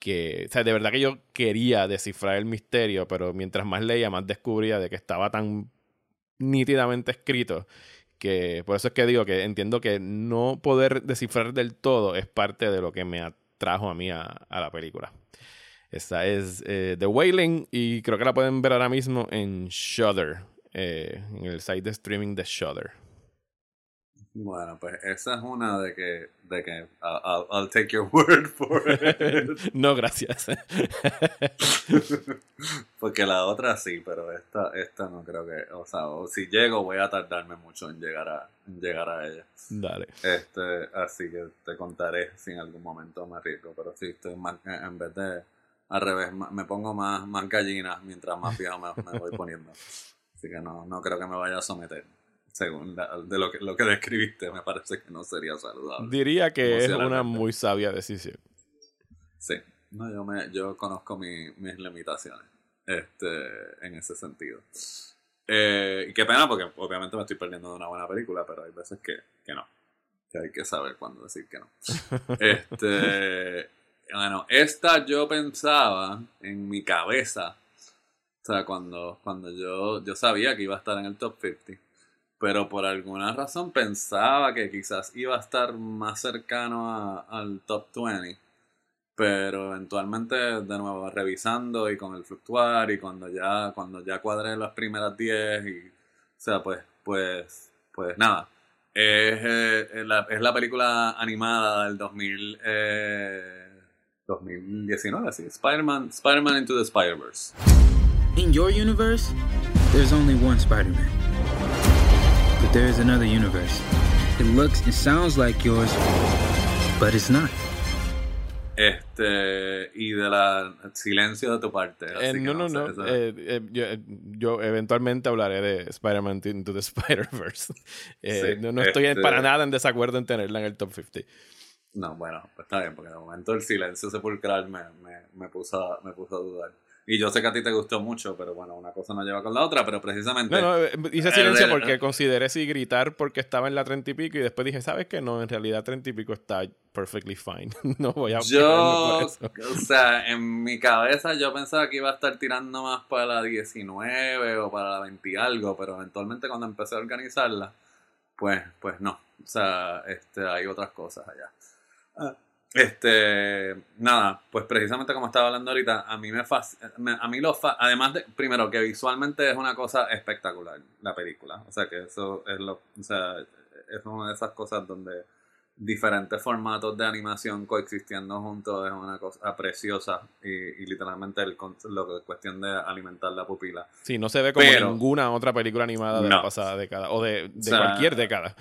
Que, o sea, de verdad que yo quería descifrar el misterio, pero mientras más leía, más descubría de que estaba tan nítidamente escrito que por eso es que digo que entiendo que no poder descifrar del todo es parte de lo que me trajo a mí a, la película. Esta es eh, The Wailing y creo que la pueden ver ahora mismo en Shudder, eh, en el site de streaming de Shudder. Bueno, pues esa es una de que, de que I'll, I'll take your *laughs* word for it. no, gracias. *laughs* Porque la otra sí, pero esta, esta no creo que, o sea, o si llego voy a tardarme mucho en llegar a, en llegar a ella. Dale. Este, así que te contaré si en algún momento me arriesgo, pero sí estoy más, en vez de al revés, me pongo más, más gallinas mientras más viejo me, me voy poniendo. Así que no, no creo que me vaya a someter según la, de lo que, lo que describiste, me parece que no sería saludable. Diría que es una muy sabia decisión. Sí, no, yo, me, yo conozco mi, mis limitaciones este, en ese sentido. Eh, y qué pena, porque obviamente me estoy perdiendo de una buena película, pero hay veces que, que no. Que hay que saber cuándo decir que no. *laughs* este, bueno, esta yo pensaba en mi cabeza, o sea, cuando, cuando yo, yo sabía que iba a estar en el top 50 pero por alguna razón pensaba que quizás iba a estar más cercano a, al top 20. Pero eventualmente, de nuevo, revisando y con el fluctuar y cuando ya, cuando ya cuadré las primeras 10 y, o sea, pues, pues, pues nada. Es, eh, la, es la película animada del 2000, eh, 2019, sí. Spider-Man Spider Into the Spider-Verse. In your universe, there's only one Spider-Man. But there is another universe. It looks and sounds like yours, but it's not. Este, y de la silencio de tu parte. Eh, no, no, no. no. Eh, eh, yo, yo, eventualmente hablaré de Spider-Man Into the *laughs* Spider-Verse. Eh, sí, no, no, estoy este... para nada en desacuerdo en tenerla en el top 50. No, bueno, pues está bien, porque de momento el silencio sepulcral me, me, me, puso, me puso a dudar. Y yo sé que a ti te gustó mucho, pero bueno, una cosa no lleva con la otra, pero precisamente... No, no, eh, hice silencio porque consideré si gritar porque estaba en la treinta y pico y después dije, ¿sabes qué? No, en realidad treinta y pico está perfectly fine. *laughs* no voy a... Yo, o sea, en mi cabeza yo pensaba que iba a estar tirando más para la 19 o para la 20 y algo, pero eventualmente cuando empecé a organizarla, pues, pues no. O sea, este, hay otras cosas allá. Ah. Este, nada, pues precisamente como estaba hablando ahorita, a mí me, me a mí lo además de, primero que visualmente es una cosa espectacular la película, o sea que eso es lo, o sea, es una de esas cosas donde diferentes formatos de animación coexistiendo juntos es una cosa preciosa y, y literalmente el, lo que es cuestión de alimentar la pupila. Sí, no se ve como Pero, ninguna otra película animada de no. la pasada década o de, de o sea, cualquier década.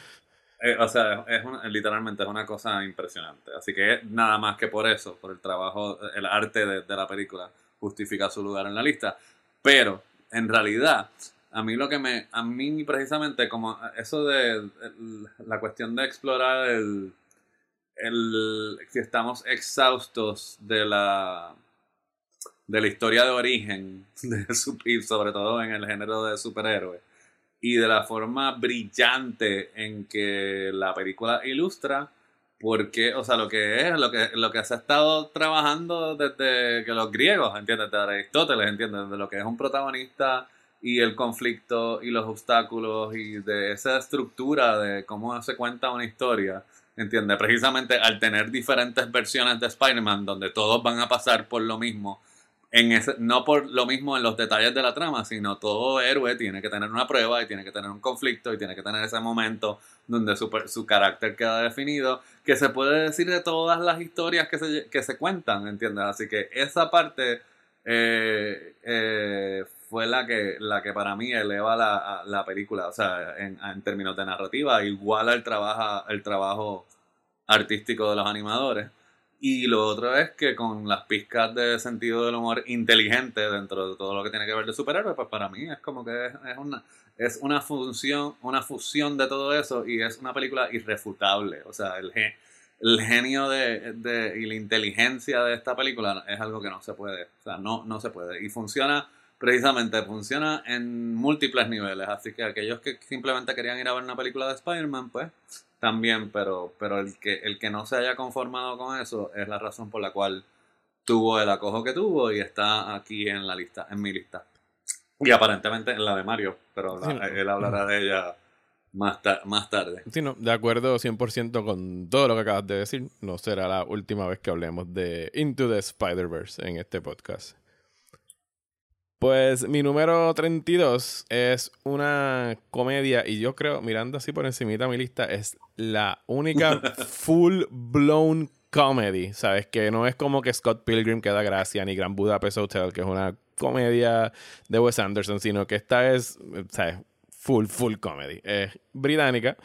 Eh, o sea, es una, literalmente es una cosa impresionante. Así que nada más que por eso, por el trabajo, el arte de, la película, justifica su lugar en la lista. Pero, en realidad, a mí lo que me. A mí, precisamente, como eso de. La cuestión de explorar el. el si estamos exhaustos de la. de la historia de origen, *laughs* de, y sobre todo en el género de superhéroes y de la forma brillante en que la película ilustra porque, o sea, lo que es, lo que, lo que se ha estado trabajando desde que los griegos, ¿entiendes? De Aristóteles, ¿entiendes? De lo que es un protagonista y el conflicto y los obstáculos y de esa estructura de cómo se cuenta una historia, ¿entiendes? Precisamente al tener diferentes versiones de Spider-Man donde todos van a pasar por lo mismo, en ese, no por lo mismo en los detalles de la trama, sino todo héroe tiene que tener una prueba y tiene que tener un conflicto y tiene que tener ese momento donde su, su carácter queda definido, que se puede decir de todas las historias que se, que se cuentan, ¿entiendes? Así que esa parte eh, eh, fue la que, la que para mí eleva la, la película, o sea, en, en, términos de narrativa, el trabajo, el trabajo artístico de los animadores. Y lo otro es que con las pizcas de sentido del humor inteligente dentro de todo lo que tiene que ver de superhéroes, pues para mí es como que es, es una es una función, una fusión de todo eso y es una película irrefutable. O sea, el, el genio de, de, y la inteligencia de esta película es algo que no se puede. O sea, no, no se puede. Y funciona, precisamente, funciona en múltiples niveles. Así que aquellos que simplemente querían ir a ver una película de Spider-Man, pues también, pero, pero el, que, el que no se haya conformado con eso es la razón por la cual tuvo el acojo que tuvo y está aquí en la lista, en mi lista. Y aparentemente en la de Mario, pero la, sí, él hablará de ella más, ta más tarde. Sí, no, de acuerdo 100% con todo lo que acabas de decir. No será la última vez que hablemos de Into the Spider-Verse en este podcast. Pues mi número 32 es una comedia y yo creo, mirando así por encimita mi lista, es la única *laughs* full blown comedy, ¿sabes? Que no es como que Scott Pilgrim que da gracia, ni Gran Budapest Hotel, que es una comedia de Wes Anderson, sino que esta es, ¿sabes? Full, full comedy. Es británica.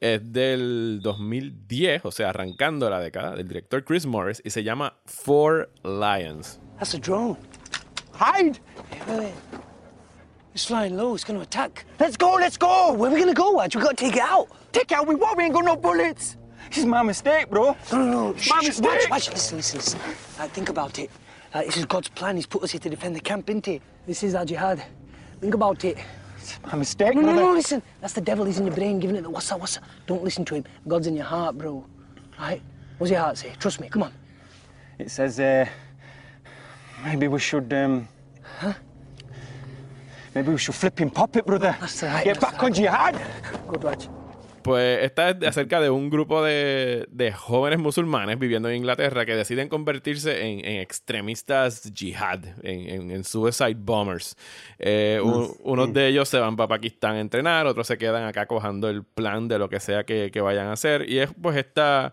Es del 2010, o sea, arrancando la década, del director Chris Morris, y se llama Four Lions. That's a drone. Hide! Wait, wait. It's flying low. It's going to attack. Let's go, let's go! Where are we going to go, Watch? we got to take it out. Take it out? We what? We ain't got no bullets. This is my mistake, bro. No, no, no. My mistake. Watch, watch. Listen, listen, listen. Like, think about it. Like, this is God's plan. He's put us here to defend the camp, isn't it? This is our jihad. Think about it. It's my mistake, No, no, brother. no, listen. That's the devil. He's in your brain, giving it the what's that, what's that. Don't listen to him. God's in your heart, bro. Right? What's your heart say? Trust me. Come on. It says, uh, maybe we should, um, Huh? maybe we should flip and pop it, brother. That's right. Get that's back on jihad. Good, watch. Pues esta es acerca de un grupo de, de, jóvenes musulmanes viviendo en Inglaterra que deciden convertirse en, en extremistas jihad, en, en, en suicide bombers. Eh, un, unos de ellos se van para Pakistán a entrenar, otros se quedan acá cojando el plan de lo que sea que, que vayan a hacer. Y es pues esta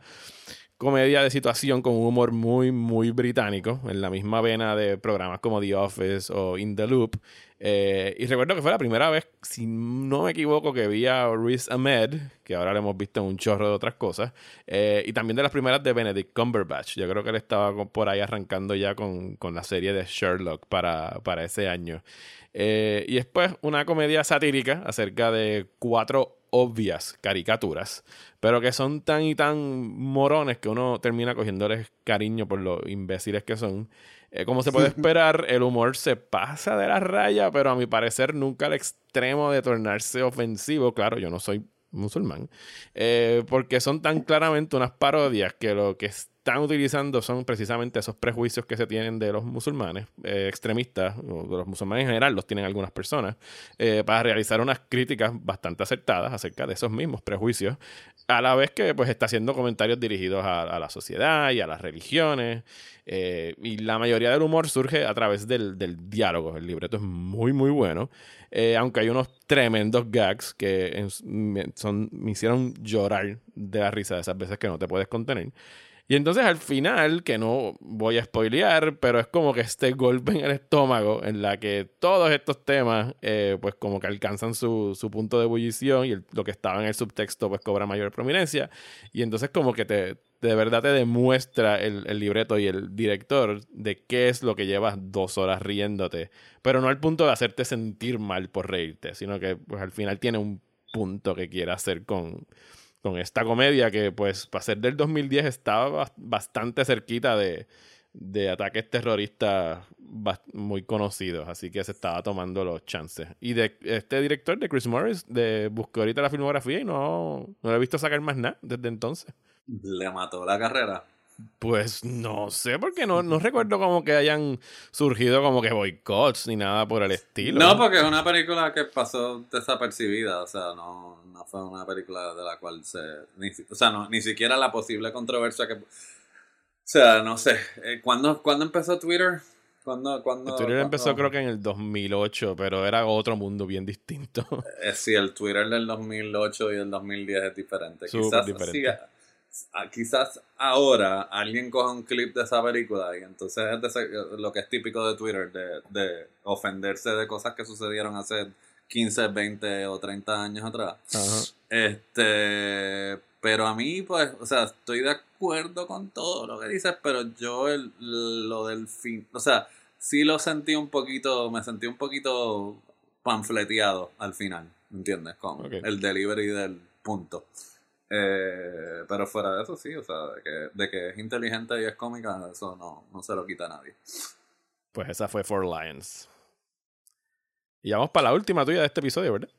comedia de situación con un humor muy, muy británico, en la misma vena de programas como The Office o In the Loop. Eh, y recuerdo que fue la primera vez, si no me equivoco, que vi a Riz Ahmed, que ahora lo hemos visto en un chorro de otras cosas, eh, y también de las primeras de Benedict Cumberbatch. Yo creo que él estaba por ahí arrancando ya con, con la serie de Sherlock para, para ese año. Eh, y después una comedia satírica acerca de cuatro obvias caricaturas, pero que son tan y tan morones que uno termina cogiéndoles cariño por lo imbéciles que son. Eh, como se puede esperar, el humor se pasa de la raya, pero a mi parecer nunca al extremo de tornarse ofensivo. Claro, yo no soy musulmán, eh, porque son tan claramente unas parodias que lo que están utilizando son precisamente esos prejuicios que se tienen de los musulmanes eh, extremistas, o de los musulmanes en general, los tienen algunas personas, eh, para realizar unas críticas bastante acertadas acerca de esos mismos prejuicios, a la vez que pues está haciendo comentarios dirigidos a, a la sociedad y a las religiones, eh, y la mayoría del humor surge a través del, del diálogo, el libreto es muy muy bueno, eh, aunque hay unos tremendos gags que en, son, me hicieron llorar de la risa de esas veces que no te puedes contener. Y entonces al final, que no voy a spoilear, pero es como que este golpe en el estómago en la que todos estos temas eh, pues como que alcanzan su, su punto de ebullición y lo que estaba en el subtexto pues cobra mayor prominencia. Y entonces como que te, de verdad te demuestra el, el, libreto y el director de qué es lo que llevas dos horas riéndote, pero no al punto de hacerte sentir mal por reírte, sino que pues al final tiene un punto que quiere hacer con, con esta comedia que pues para ser del 2010 estaba bastante cerquita de, ataques terroristas muy conocidos, así que se estaba tomando los chances. Y de este director de Chris Morris, de busqué ahorita la filmografía y no, no lo he visto sacar más nada desde entonces. Le mató la carrera. Pues no sé, porque no, no recuerdo como que hayan surgido como que boicots ni nada por el estilo. No, porque es una película que pasó desapercibida, o sea, no, no fue una película de la cual se... Ni, o sea, no, ni siquiera la posible controversia que... O sea, no sé, eh, ¿cuándo, ¿cuándo empezó Twitter? ¿Cuándo, cuándo, Twitter cuándo? empezó creo que en el 2008, pero era otro mundo bien distinto. Eh, sí, el Twitter del 2008 y el 2010 es diferente. Quizás diferente. siga, quizás ahora alguien coja un clip de esa película y entonces es de ese- lo que es típico de Twitter, de, de ofenderse de cosas que sucedieron hace 15, 20 o 30 años atrás. Este, pero a mí, pues, o sea, estoy de acuerdo con todo lo que dices, pero yo el, lo del fin, o sea, sí lo sentí un poquito, me sentí un poquito panfleteado al final, ¿entiendes? Con el delivery del punto. Eh, pero fuera de eso, sí, o sea, de que, de que es inteligente y es cómica, eso no, no se lo quita a nadie. Pues esa fue Four Lions. Y vamos para la última tuya de este episodio, ¿verdad?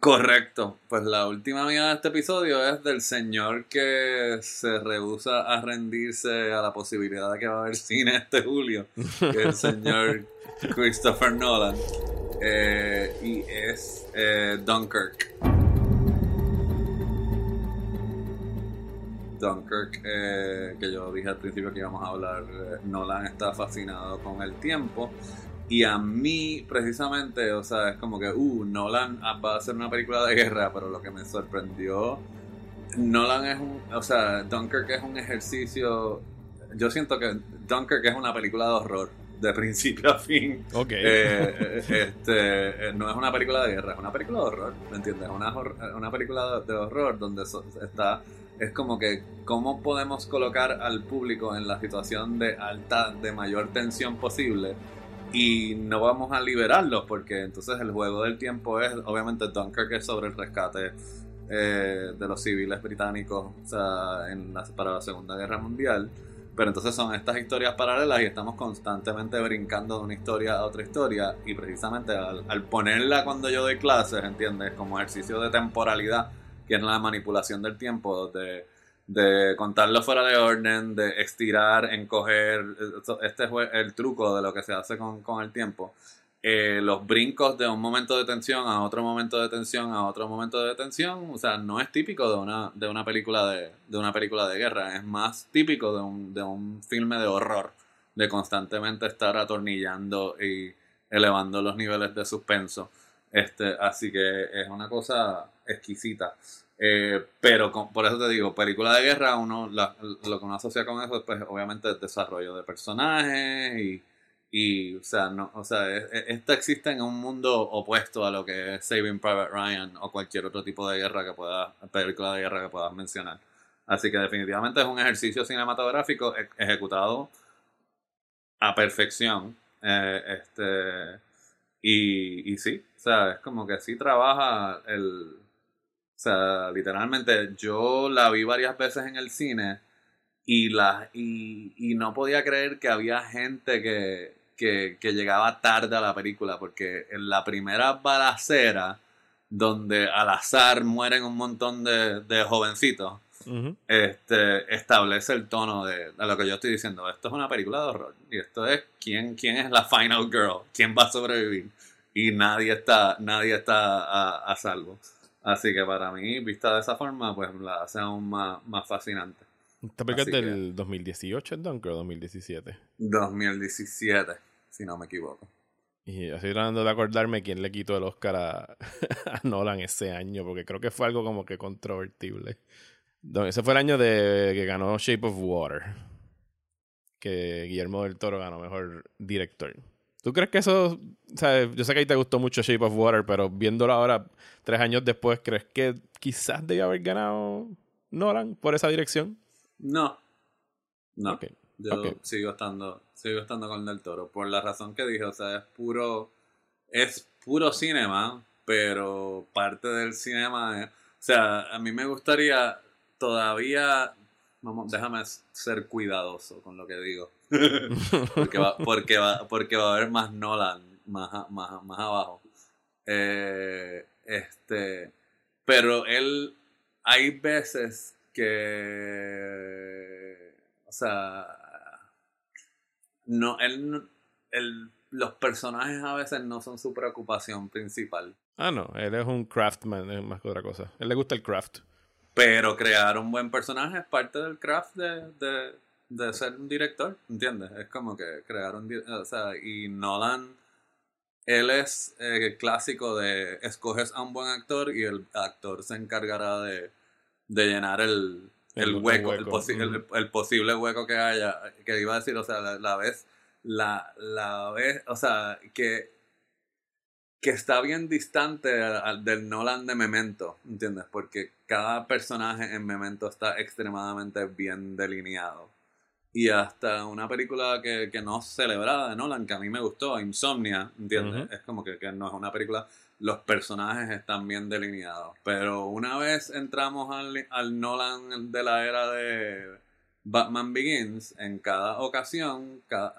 Correcto. Pues la última mía de este episodio es del señor que se rehúsa a rendirse a la posibilidad de que va a haber cine este julio, que es el señor *laughs* Christopher Nolan. Eh, y es eh, Dunkirk. Dunkirk, eh, que yo dije al principio que íbamos a hablar, eh, Nolan está fascinado con el tiempo. Y a mí, precisamente, o sea, es como que, uh, Nolan va a hacer una película de guerra, pero lo que me sorprendió, Nolan es un, o sea, Dunkirk es un ejercicio, yo siento que Dunkirk es una película de horror, de principio a fin. Ok. Eh, este, eh, no es una película de guerra, es una película de horror, ¿me entiendes? Es una, una película de, de horror donde so- está, es como que, ¿cómo podemos colocar al público en la situación de alta, de mayor tensión posible? y no vamos a liberarlos porque entonces el juego del tiempo es obviamente Dunkirk es sobre el rescate eh, de los civiles británicos o sea, para la Segunda Guerra Mundial pero entonces son estas historias paralelas y estamos constantemente brincando de una historia a otra historia y precisamente al, al ponerla cuando yo doy clases, ¿entiendes? Como ejercicio de temporalidad, que es la manipulación del tiempo, de, de contarlo fuera de orden, de estirar, encoger, este es el truco de lo que se hace con, con el tiempo. Eh, los brincos de un momento de tensión a otro momento de tensión a otro momento de tensión, o sea, no es típico de una, de una película de, de una película de guerra, es más típico de un, de un filme de horror, de constantemente estar atornillando y elevando los niveles de suspenso. Este, así que es una cosa exquisita. Eh, pero con- por eso te digo, película de guerra, uno la- lo que uno asocia con eso es pues obviamente el desarrollo de personajes y, y o sea, no, o sea, es- es- esta existe en un mundo opuesto a lo que es Saving Private Ryan o cualquier otro tipo de guerra que pueda, película de guerra que puedas mencionar. Así que definitivamente es un ejercicio cinematográfico e- ejecutado a perfección. Eh, este y, y sí, sea, es como que sí trabaja el. O sea, literalmente yo la vi varias veces en el cine y, la, y, y no podía creer que había gente que, que, que llegaba tarde a la película, porque en la primera balacera, donde al azar mueren un montón de, de jovencitos, Ujú. este, establece el tono de, de lo que yo estoy diciendo. Esto es una película de horror. Y esto es quién, quién es la final girl, quién va a sobrevivir. Y nadie está, nadie está a, a salvo. Así que para mí, vista de esa forma, pues la hace aún más, más fascinante. Esta película es que- del 2018, ¿es Dunker o 2017? 2017, si no me equivoco. Y estoy tratando de acordarme quién le quitó el Oscar a, *laughs* a Nolan ese año, porque creo que fue algo como que controvertible. Ese fue el año de que ganó Shape of Water. Que Guillermo del Toro ganó mejor director. ¿Tú crees que eso, o sea, yo sé que a ti te gustó mucho Shape of Water, pero viéndolo ahora, tres años después, ¿crees que quizás debía haber ganado Nolan por esa dirección? No. No. Yo sigo estando, sigo estando con Del Toro. Por la razón que dije, o sea, es puro, es puro cinema, pero parte del cinema es, o sea, a mí me gustaría todavía, vamos, déjame ser cuidadoso con lo que digo. *laughs* porque va, *laughs* porque va, porque va a haber más Nolan más, más, más abajo. Eh, este, pero él, hay veces que, o sea, no, él, él- los personajes a veces no son su preocupación principal. Ah, no, él es un craftsman, es más que otra cosa. A él le gusta el craft. Pero crear un buen personaje es parte del craft de, de, de ser un director, ¿entiendes? Es como que crear un... O sea, y Nolan, él es eh, el clásico de escoges a un buen actor y el actor se encargará de, de llenar el, el, hueco, el, posi- el posible hueco que haya, que iba a decir, o sea, la, la vez, la, la vez, o sea, que, que está bien distante al- al- del Nolan de Memento, ¿entiendes? Porque cada personaje en Memento está extremadamente bien delineado. Y hasta una película que, que no celebrada de Nolan, que a mí me gustó, Insomnia, ¿entiendes? Ujú. Es como que, que no es una película, los personajes están bien delineados. Pero una vez entramos al, al Nolan de la era de Batman Begins, en cada ocasión ca-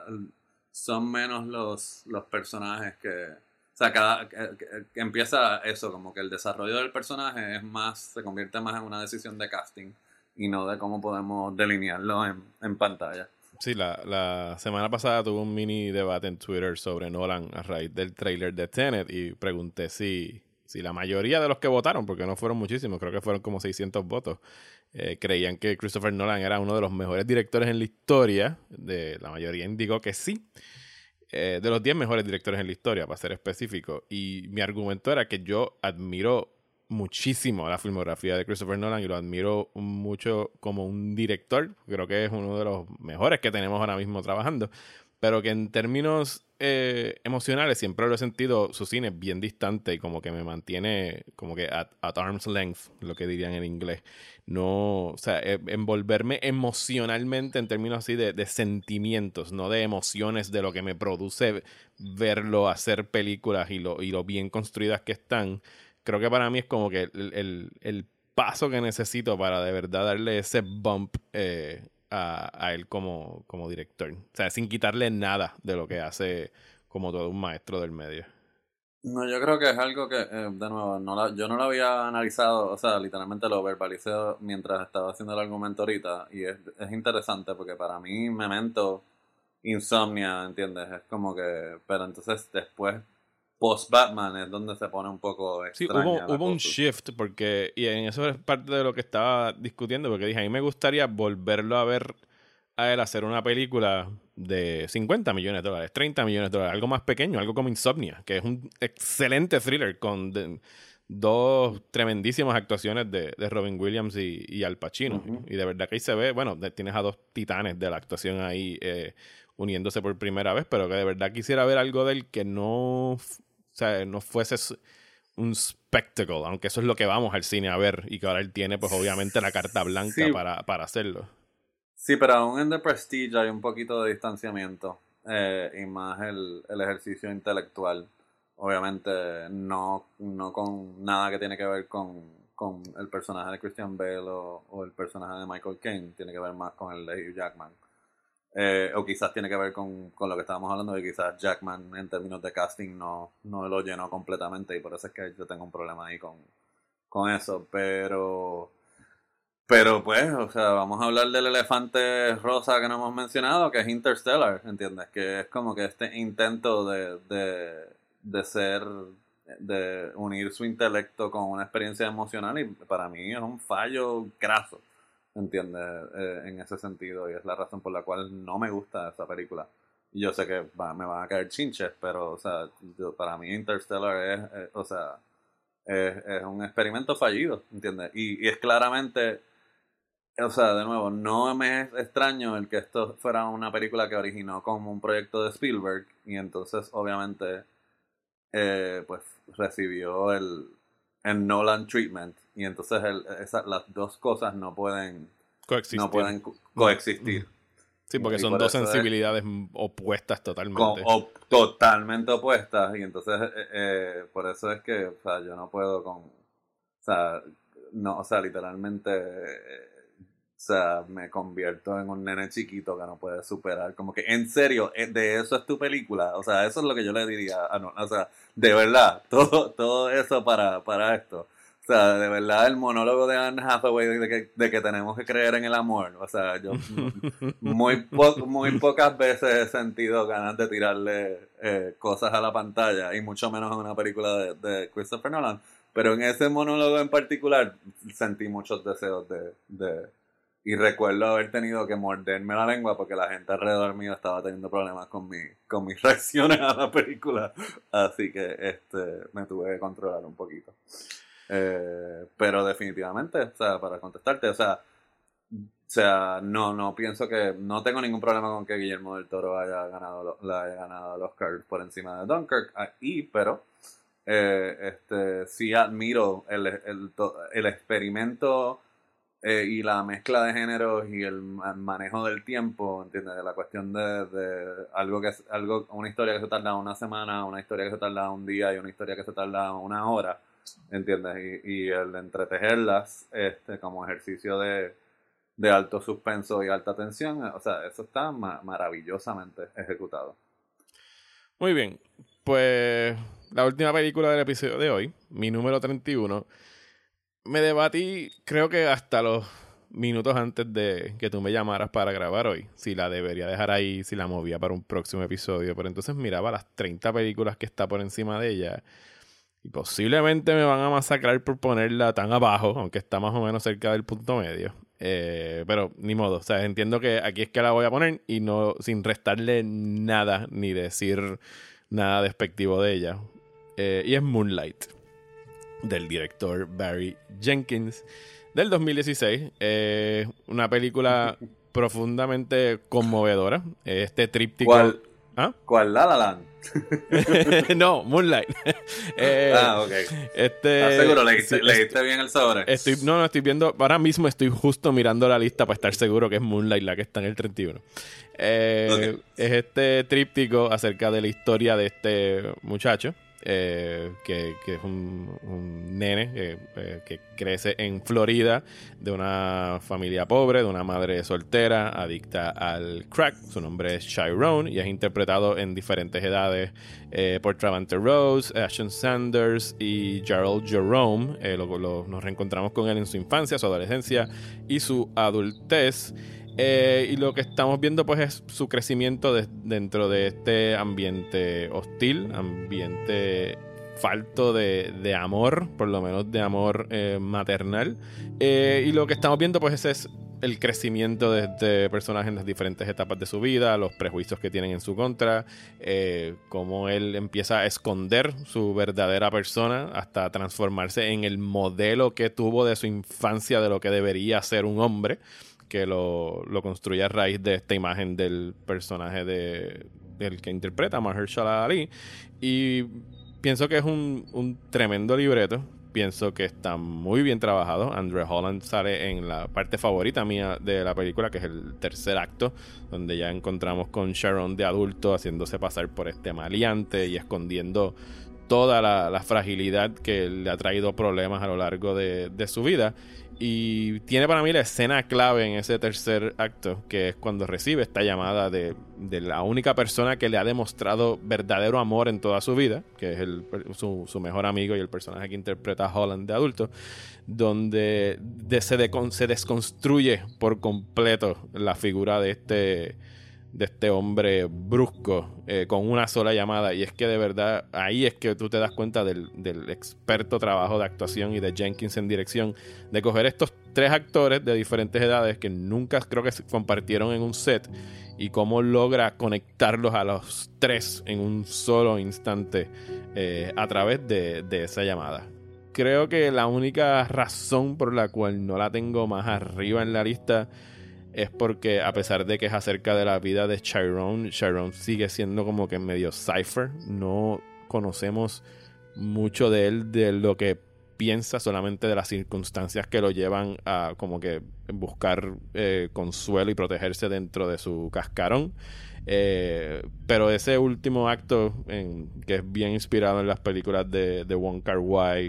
son menos los, los personajes que... O sea, cada, que- empieza eso, como que el desarrollo del personaje es más, se convierte más en una decisión de casting y no de cómo podemos delinearlo en, en pantalla. Sí, la, la semana pasada tuve un mini debate en Twitter sobre Nolan a raíz del trailer de Tenet y pregunté si, si la mayoría de los que votaron, porque no fueron muchísimos, creo que fueron como 600 votos, eh, creían que Christopher Nolan era uno de los mejores directores en la historia. De, la mayoría indicó que sí. Eh, de los 10 mejores directores en la historia, para ser específico. Y mi argumento era que yo admiro muchísimo la filmografía de Christopher Nolan y lo admiro mucho como un director. Creo que es uno de los mejores que tenemos ahora mismo trabajando. Pero que en términos eh, emocionales siempre lo he sentido su cine bien distante y como que me mantiene como que at, arm's length, lo que dirían en inglés. No, o sea, eh, envolverme emocionalmente en términos así de, de sentimientos, no de emociones de lo que me produce verlo hacer películas y lo, y lo bien construidas que están. Creo que para mí es como que el, el, el paso que necesito para de verdad darle ese bump eh, a, él como, como director. O sea, sin quitarle nada de lo que hace como todo un maestro del medio. No, yo creo que es algo que, eh, de nuevo, no la- yo no lo había analizado, o sea, literalmente lo verbalicé mientras estaba haciendo el argumento ahorita y es, es interesante porque para mí Memento, Insomnia, ¿entiendes? Es como que, pero entonces después, post-Batman es donde se pone un poco Sí, extraña hubo, la hubo un shift porque, y en eso es parte de lo que estaba discutiendo, porque dije, a mí me gustaría volverlo a ver a él hacer una película de 50 millones de dólares, 30 millones de dólares, algo más pequeño, algo como Insomnia, que es un excelente thriller con de- dos tremendísimas actuaciones de, de Robin Williams y, y Al Pacino. Y de verdad que ahí se ve, bueno, tienes a dos titanes de la actuación ahí eh, uniéndose por primera vez, pero que de verdad quisiera ver algo de él que no, sea, no fuese un spectacle, aunque eso es lo que vamos al cine a ver y que ahora él tiene pues obviamente la carta blanca Sí. para, para hacerlo. Sí, pero aún en The Prestige hay un poquito de distanciamiento eh, y más el, el ejercicio intelectual. Obviamente no, no con nada que tiene que ver con, con el personaje de Christian Bale o, o el personaje de Michael Caine, tiene que ver más con el de Hugh Jackman. Eh, o quizás tiene que ver con, con lo que estábamos hablando de quizás Jackman en términos de casting no, no lo llenó completamente y por eso es que yo tengo un problema ahí con, con eso. Pero pero pues, o sea, vamos a hablar del elefante rosa que no hemos mencionado, que es Interstellar, ¿entiendes? Que es como que este intento de, de, de ser, de unir su intelecto con una experiencia emocional y para mí es un fallo graso, ¿entiendes? Eh, en ese sentido y es la razón por la cual no me gusta esa película. Yo sé que va- me van a caer chinches, pero, o sea, yo- para mí Interstellar es, eh, o sea, es, es un experimento fallido, ¿entiendes? Y, y es claramente o sea, de nuevo, no me es extraño el que esto fuera una película que originó como un proyecto de Spielberg y entonces obviamente eh, pues recibió el, el Nolan treatment y entonces el- esa- las dos cosas no pueden Coexistir. no pueden co- coexistir. Sí, porque Y son por dos eso es- sensibilidades opuestas totalmente. o- totalmente opuestas y entonces eh, eh, por eso es que o sea, yo no puedo con o sea no o sea literalmente eh, o sea me convierto en un nene chiquito que no puede superar como que en serio eh, de eso es tu película o sea eso es lo que yo le diría a no, o sea de verdad *laughs* todo todo eso para para esto o sea, de verdad, el monólogo de Anne Hathaway de que, de que tenemos que creer en el amor. O sea, yo *laughs* muy, po- muy pocas veces he sentido ganas de tirarle eh, cosas a la pantalla, y mucho menos en una película de, de Christopher Nolan. Pero en ese monólogo en particular sentí muchos deseos de, de... Y recuerdo haber tenido que morderme la lengua porque la gente alrededor mío estaba teniendo problemas con, mi, con mis *laughs* reacciones a la película. Así que este me tuve que controlar un poquito. Eh, pero definitivamente, o sea, para contestarte, o sea, sea, no, no pienso que. No tengo ningún problema con que Guillermo del Toro haya ganado, le haya ganado el Oscar por encima de Dunkirk. Ahí, pero. eh, este, sí admiro el, el, el experimento eh, y la mezcla de géneros y el ma- manejo del tiempo, ¿entiendes? La cuestión de, de algo que es algo, una historia que se tarda una semana, una historia que se tarda un día y una historia que se tarda una hora, ¿entiendes? Y, y el entretejerlas este, como ejercicio de, de alto suspenso y alta tensión, o sea, eso está ma- maravillosamente ejecutado. Muy bien. Pues la última película del episodio de hoy, mi número 31, me debatí, creo que hasta los minutos antes de que tú me llamaras para grabar hoy, si la debería dejar ahí, si la movía para un próximo episodio, pero entonces miraba las 30 películas que está por encima de ella y posiblemente me van a masacrar por ponerla tan abajo, aunque está más o menos cerca del punto medio. Eh, pero ni modo, o sea, entiendo que aquí es que la voy a poner y no sin restarle nada ni decir nada despectivo de ella. Eh, y es Moonlight, del director Barry Jenkins, del 2016. Eh, una película *laughs* profundamente conmovedora. Este tríptico. ¿Cuál? ¿Ah? ¿Cuál? La La Land. *laughs* no, Moonlight. *laughs* Eh, ah, ok. Este, ¿Estás seguro? ¿Leíste, bien el sobre? Estoy, no, no, estoy viendo. Ahora mismo estoy justo mirando la lista para estar seguro que es Moonlight la que está en el 31. Eh, Ok. Es este tríptico acerca de la historia de este muchacho. Eh, que, es un, nene eh, que crece en Florida de una familia pobre, de una madre soltera, adicta al crack. Su nombre es Chiron y es interpretado en diferentes edades eh, por Travante Rose, Ashton Sanders y Gerald Jerome. Lo- nos reencontramos con él en su infancia, su adolescencia y su adultez. Eh, y lo que estamos viendo pues es su crecimiento de- dentro de este ambiente hostil, ambiente falto de, amor, por lo menos de amor eh, maternal. Eh, y lo que estamos viendo pues es el crecimiento de este personaje en las diferentes etapas de su vida, los prejuicios que tienen en su contra, cómo él empieza a esconder su verdadera persona hasta transformarse en el modelo que tuvo de su infancia de lo que debería ser un hombre que lo, lo construye a raíz de esta imagen del personaje de del que interpreta Mahershala Ali. Y pienso que es un, tremendo libreto. Pienso que está muy bien trabajado. Andrew Holland sale en la parte favorita mía de la película que es el tercer acto donde ya encontramos con Sharon de adulto haciéndose pasar por este maleante y escondiendo toda la, fragilidad que le ha traído problemas a lo largo de su vida. Y tiene para mí la escena clave en ese tercer acto, que es cuando recibe esta llamada de, de la única persona que le ha demostrado verdadero amor en toda su vida, que es el, su, su mejor amigo y el personaje que interpreta a Holland de adulto, donde de- se, decon- se desconstruye por completo la figura de este de este hombre brusco eh, con una sola llamada. Y es que de verdad ahí es que tú te das cuenta del, del experto trabajo de actuación y de Jenkins en dirección de coger estos tres actores de diferentes edades que nunca creo que se compartieron en un set y cómo logra conectarlos a los tres en un solo instante eh, a través de, de esa llamada. Creo que la única razón por la cual no la tengo más arriba en la lista es porque a pesar de que es acerca de la vida de Chiron, Chiron sigue siendo como que medio cipher. No conocemos mucho de él, de lo que piensa, solamente de las circunstancias que lo llevan a como que buscar eh, consuelo y protegerse dentro de su cascarón. Eh, pero ese último acto, en, que es bien inspirado en las películas de, de Wong Kar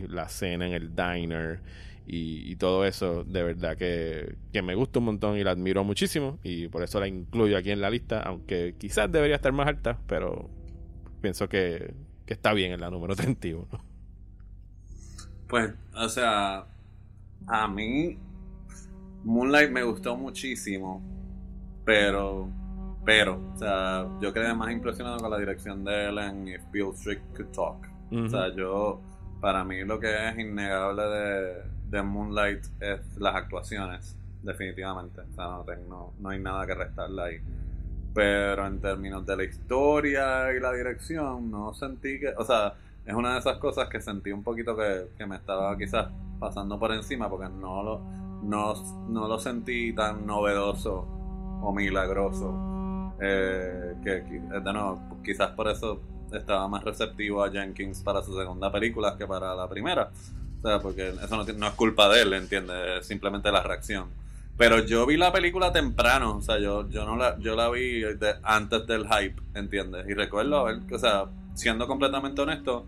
la cena en el diner y, y todo eso, de verdad que, que me gusta un montón y la admiro muchísimo y por eso la incluyo aquí en la lista, aunque quizás debería estar más alta, pero pienso que, que está bien en la número *laughs* 31. Pues, o sea, a mí Moonlight me gustó muchísimo, pero, pero, o sea, yo quedé más impresionado con la dirección de él en If Bill Strick Could Talk. O sea, yo, para mí lo que es innegable de, de Moonlight es las actuaciones, definitivamente. O sea, no, tengo, no hay nada que restarle ahí. Pero en términos de la historia y la dirección, no sentí que, o sea, es una de esas cosas que sentí un poquito que, que me estaba quizás pasando por encima porque no lo no, no lo sentí tan novedoso o milagroso. Eh, que eh, de quizás por eso estaba más receptivo a Jenkins para su segunda película que para la primera. O sea, porque eso no, no es culpa de él, ¿entiendes? Es simplemente la reacción. Pero yo vi la película temprano, o sea, yo, yo no la, yo la vi antes del hype, ¿entiendes? Y recuerdo, o sea, siendo completamente honesto,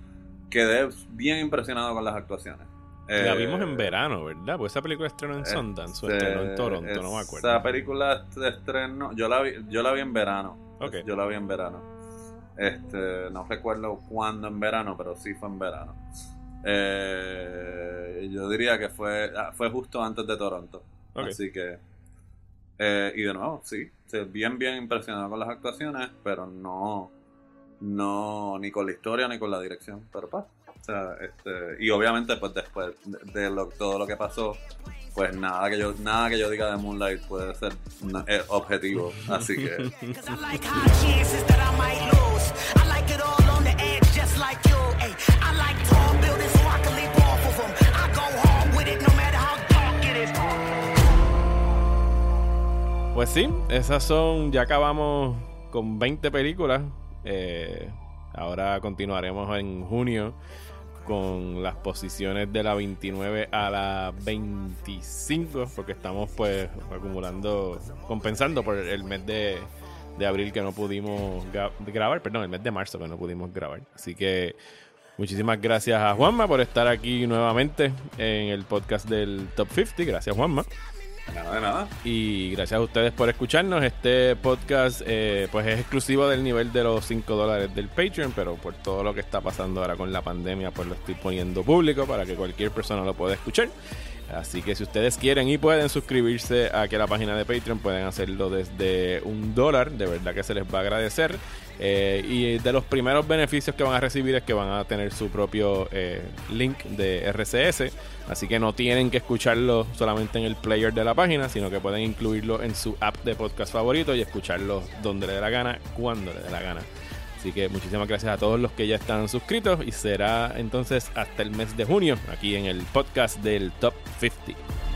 quedé bien impresionado con las actuaciones. La vimos en eh, verano, ¿verdad? Pues esa película estrenó en Sundance o estrenó en Toronto, no me acuerdo. Esa película estrenó, yo la vi, yo la vi en verano. Okay. Yo la vi en verano. Este, no recuerdo cuándo en verano, pero sí fue en verano. Eh, yo diría que fue, ah, fue justo antes de Toronto. Así que. Eh, y de nuevo, sí. Bien, bien impresionado con las actuaciones, pero no. No, ni con la historia ni con la dirección. Pero pasa. O sea, este, y obviamente, pues después de, lo, todo lo que pasó, pues nada que yo nada que yo diga de Moonlight puede ser eh, objetivo. Así que. *laughs* Pues sí, esas son, ya acabamos con 20 películas. Eh, ahora continuaremos en junio con las posiciones de la 29 a la 25, porque estamos pues acumulando, compensando por el mes de, de abril que no pudimos grabar, perdón, el mes de marzo que no pudimos grabar. Así que muchísimas gracias a Juanma por estar aquí nuevamente en el podcast del Top 50. Gracias Juanma. Nada de nada. Y gracias a ustedes por escucharnos. Este podcast eh, pues es exclusivo del nivel de los 5 dólares del Patreon, pero por todo lo que está pasando ahora con la pandemia, pues lo estoy poniendo público para que cualquier persona lo pueda escuchar. Así que si ustedes quieren y pueden suscribirse aquí a la página de Patreon, pueden hacerlo desde un dólar. De verdad que se les va a agradecer. Eh, y de los primeros beneficios que van a recibir es que van a tener su propio eh, link de RCS. Así que no tienen que escucharlo solamente en el player de la página, sino que pueden incluirlo en su app de podcast favorito y escucharlo donde le dé la gana, cuando le dé la gana. Así que muchísimas gracias a todos los que ya están suscritos y será entonces hasta el mes de junio aquí en el podcast del Top 50.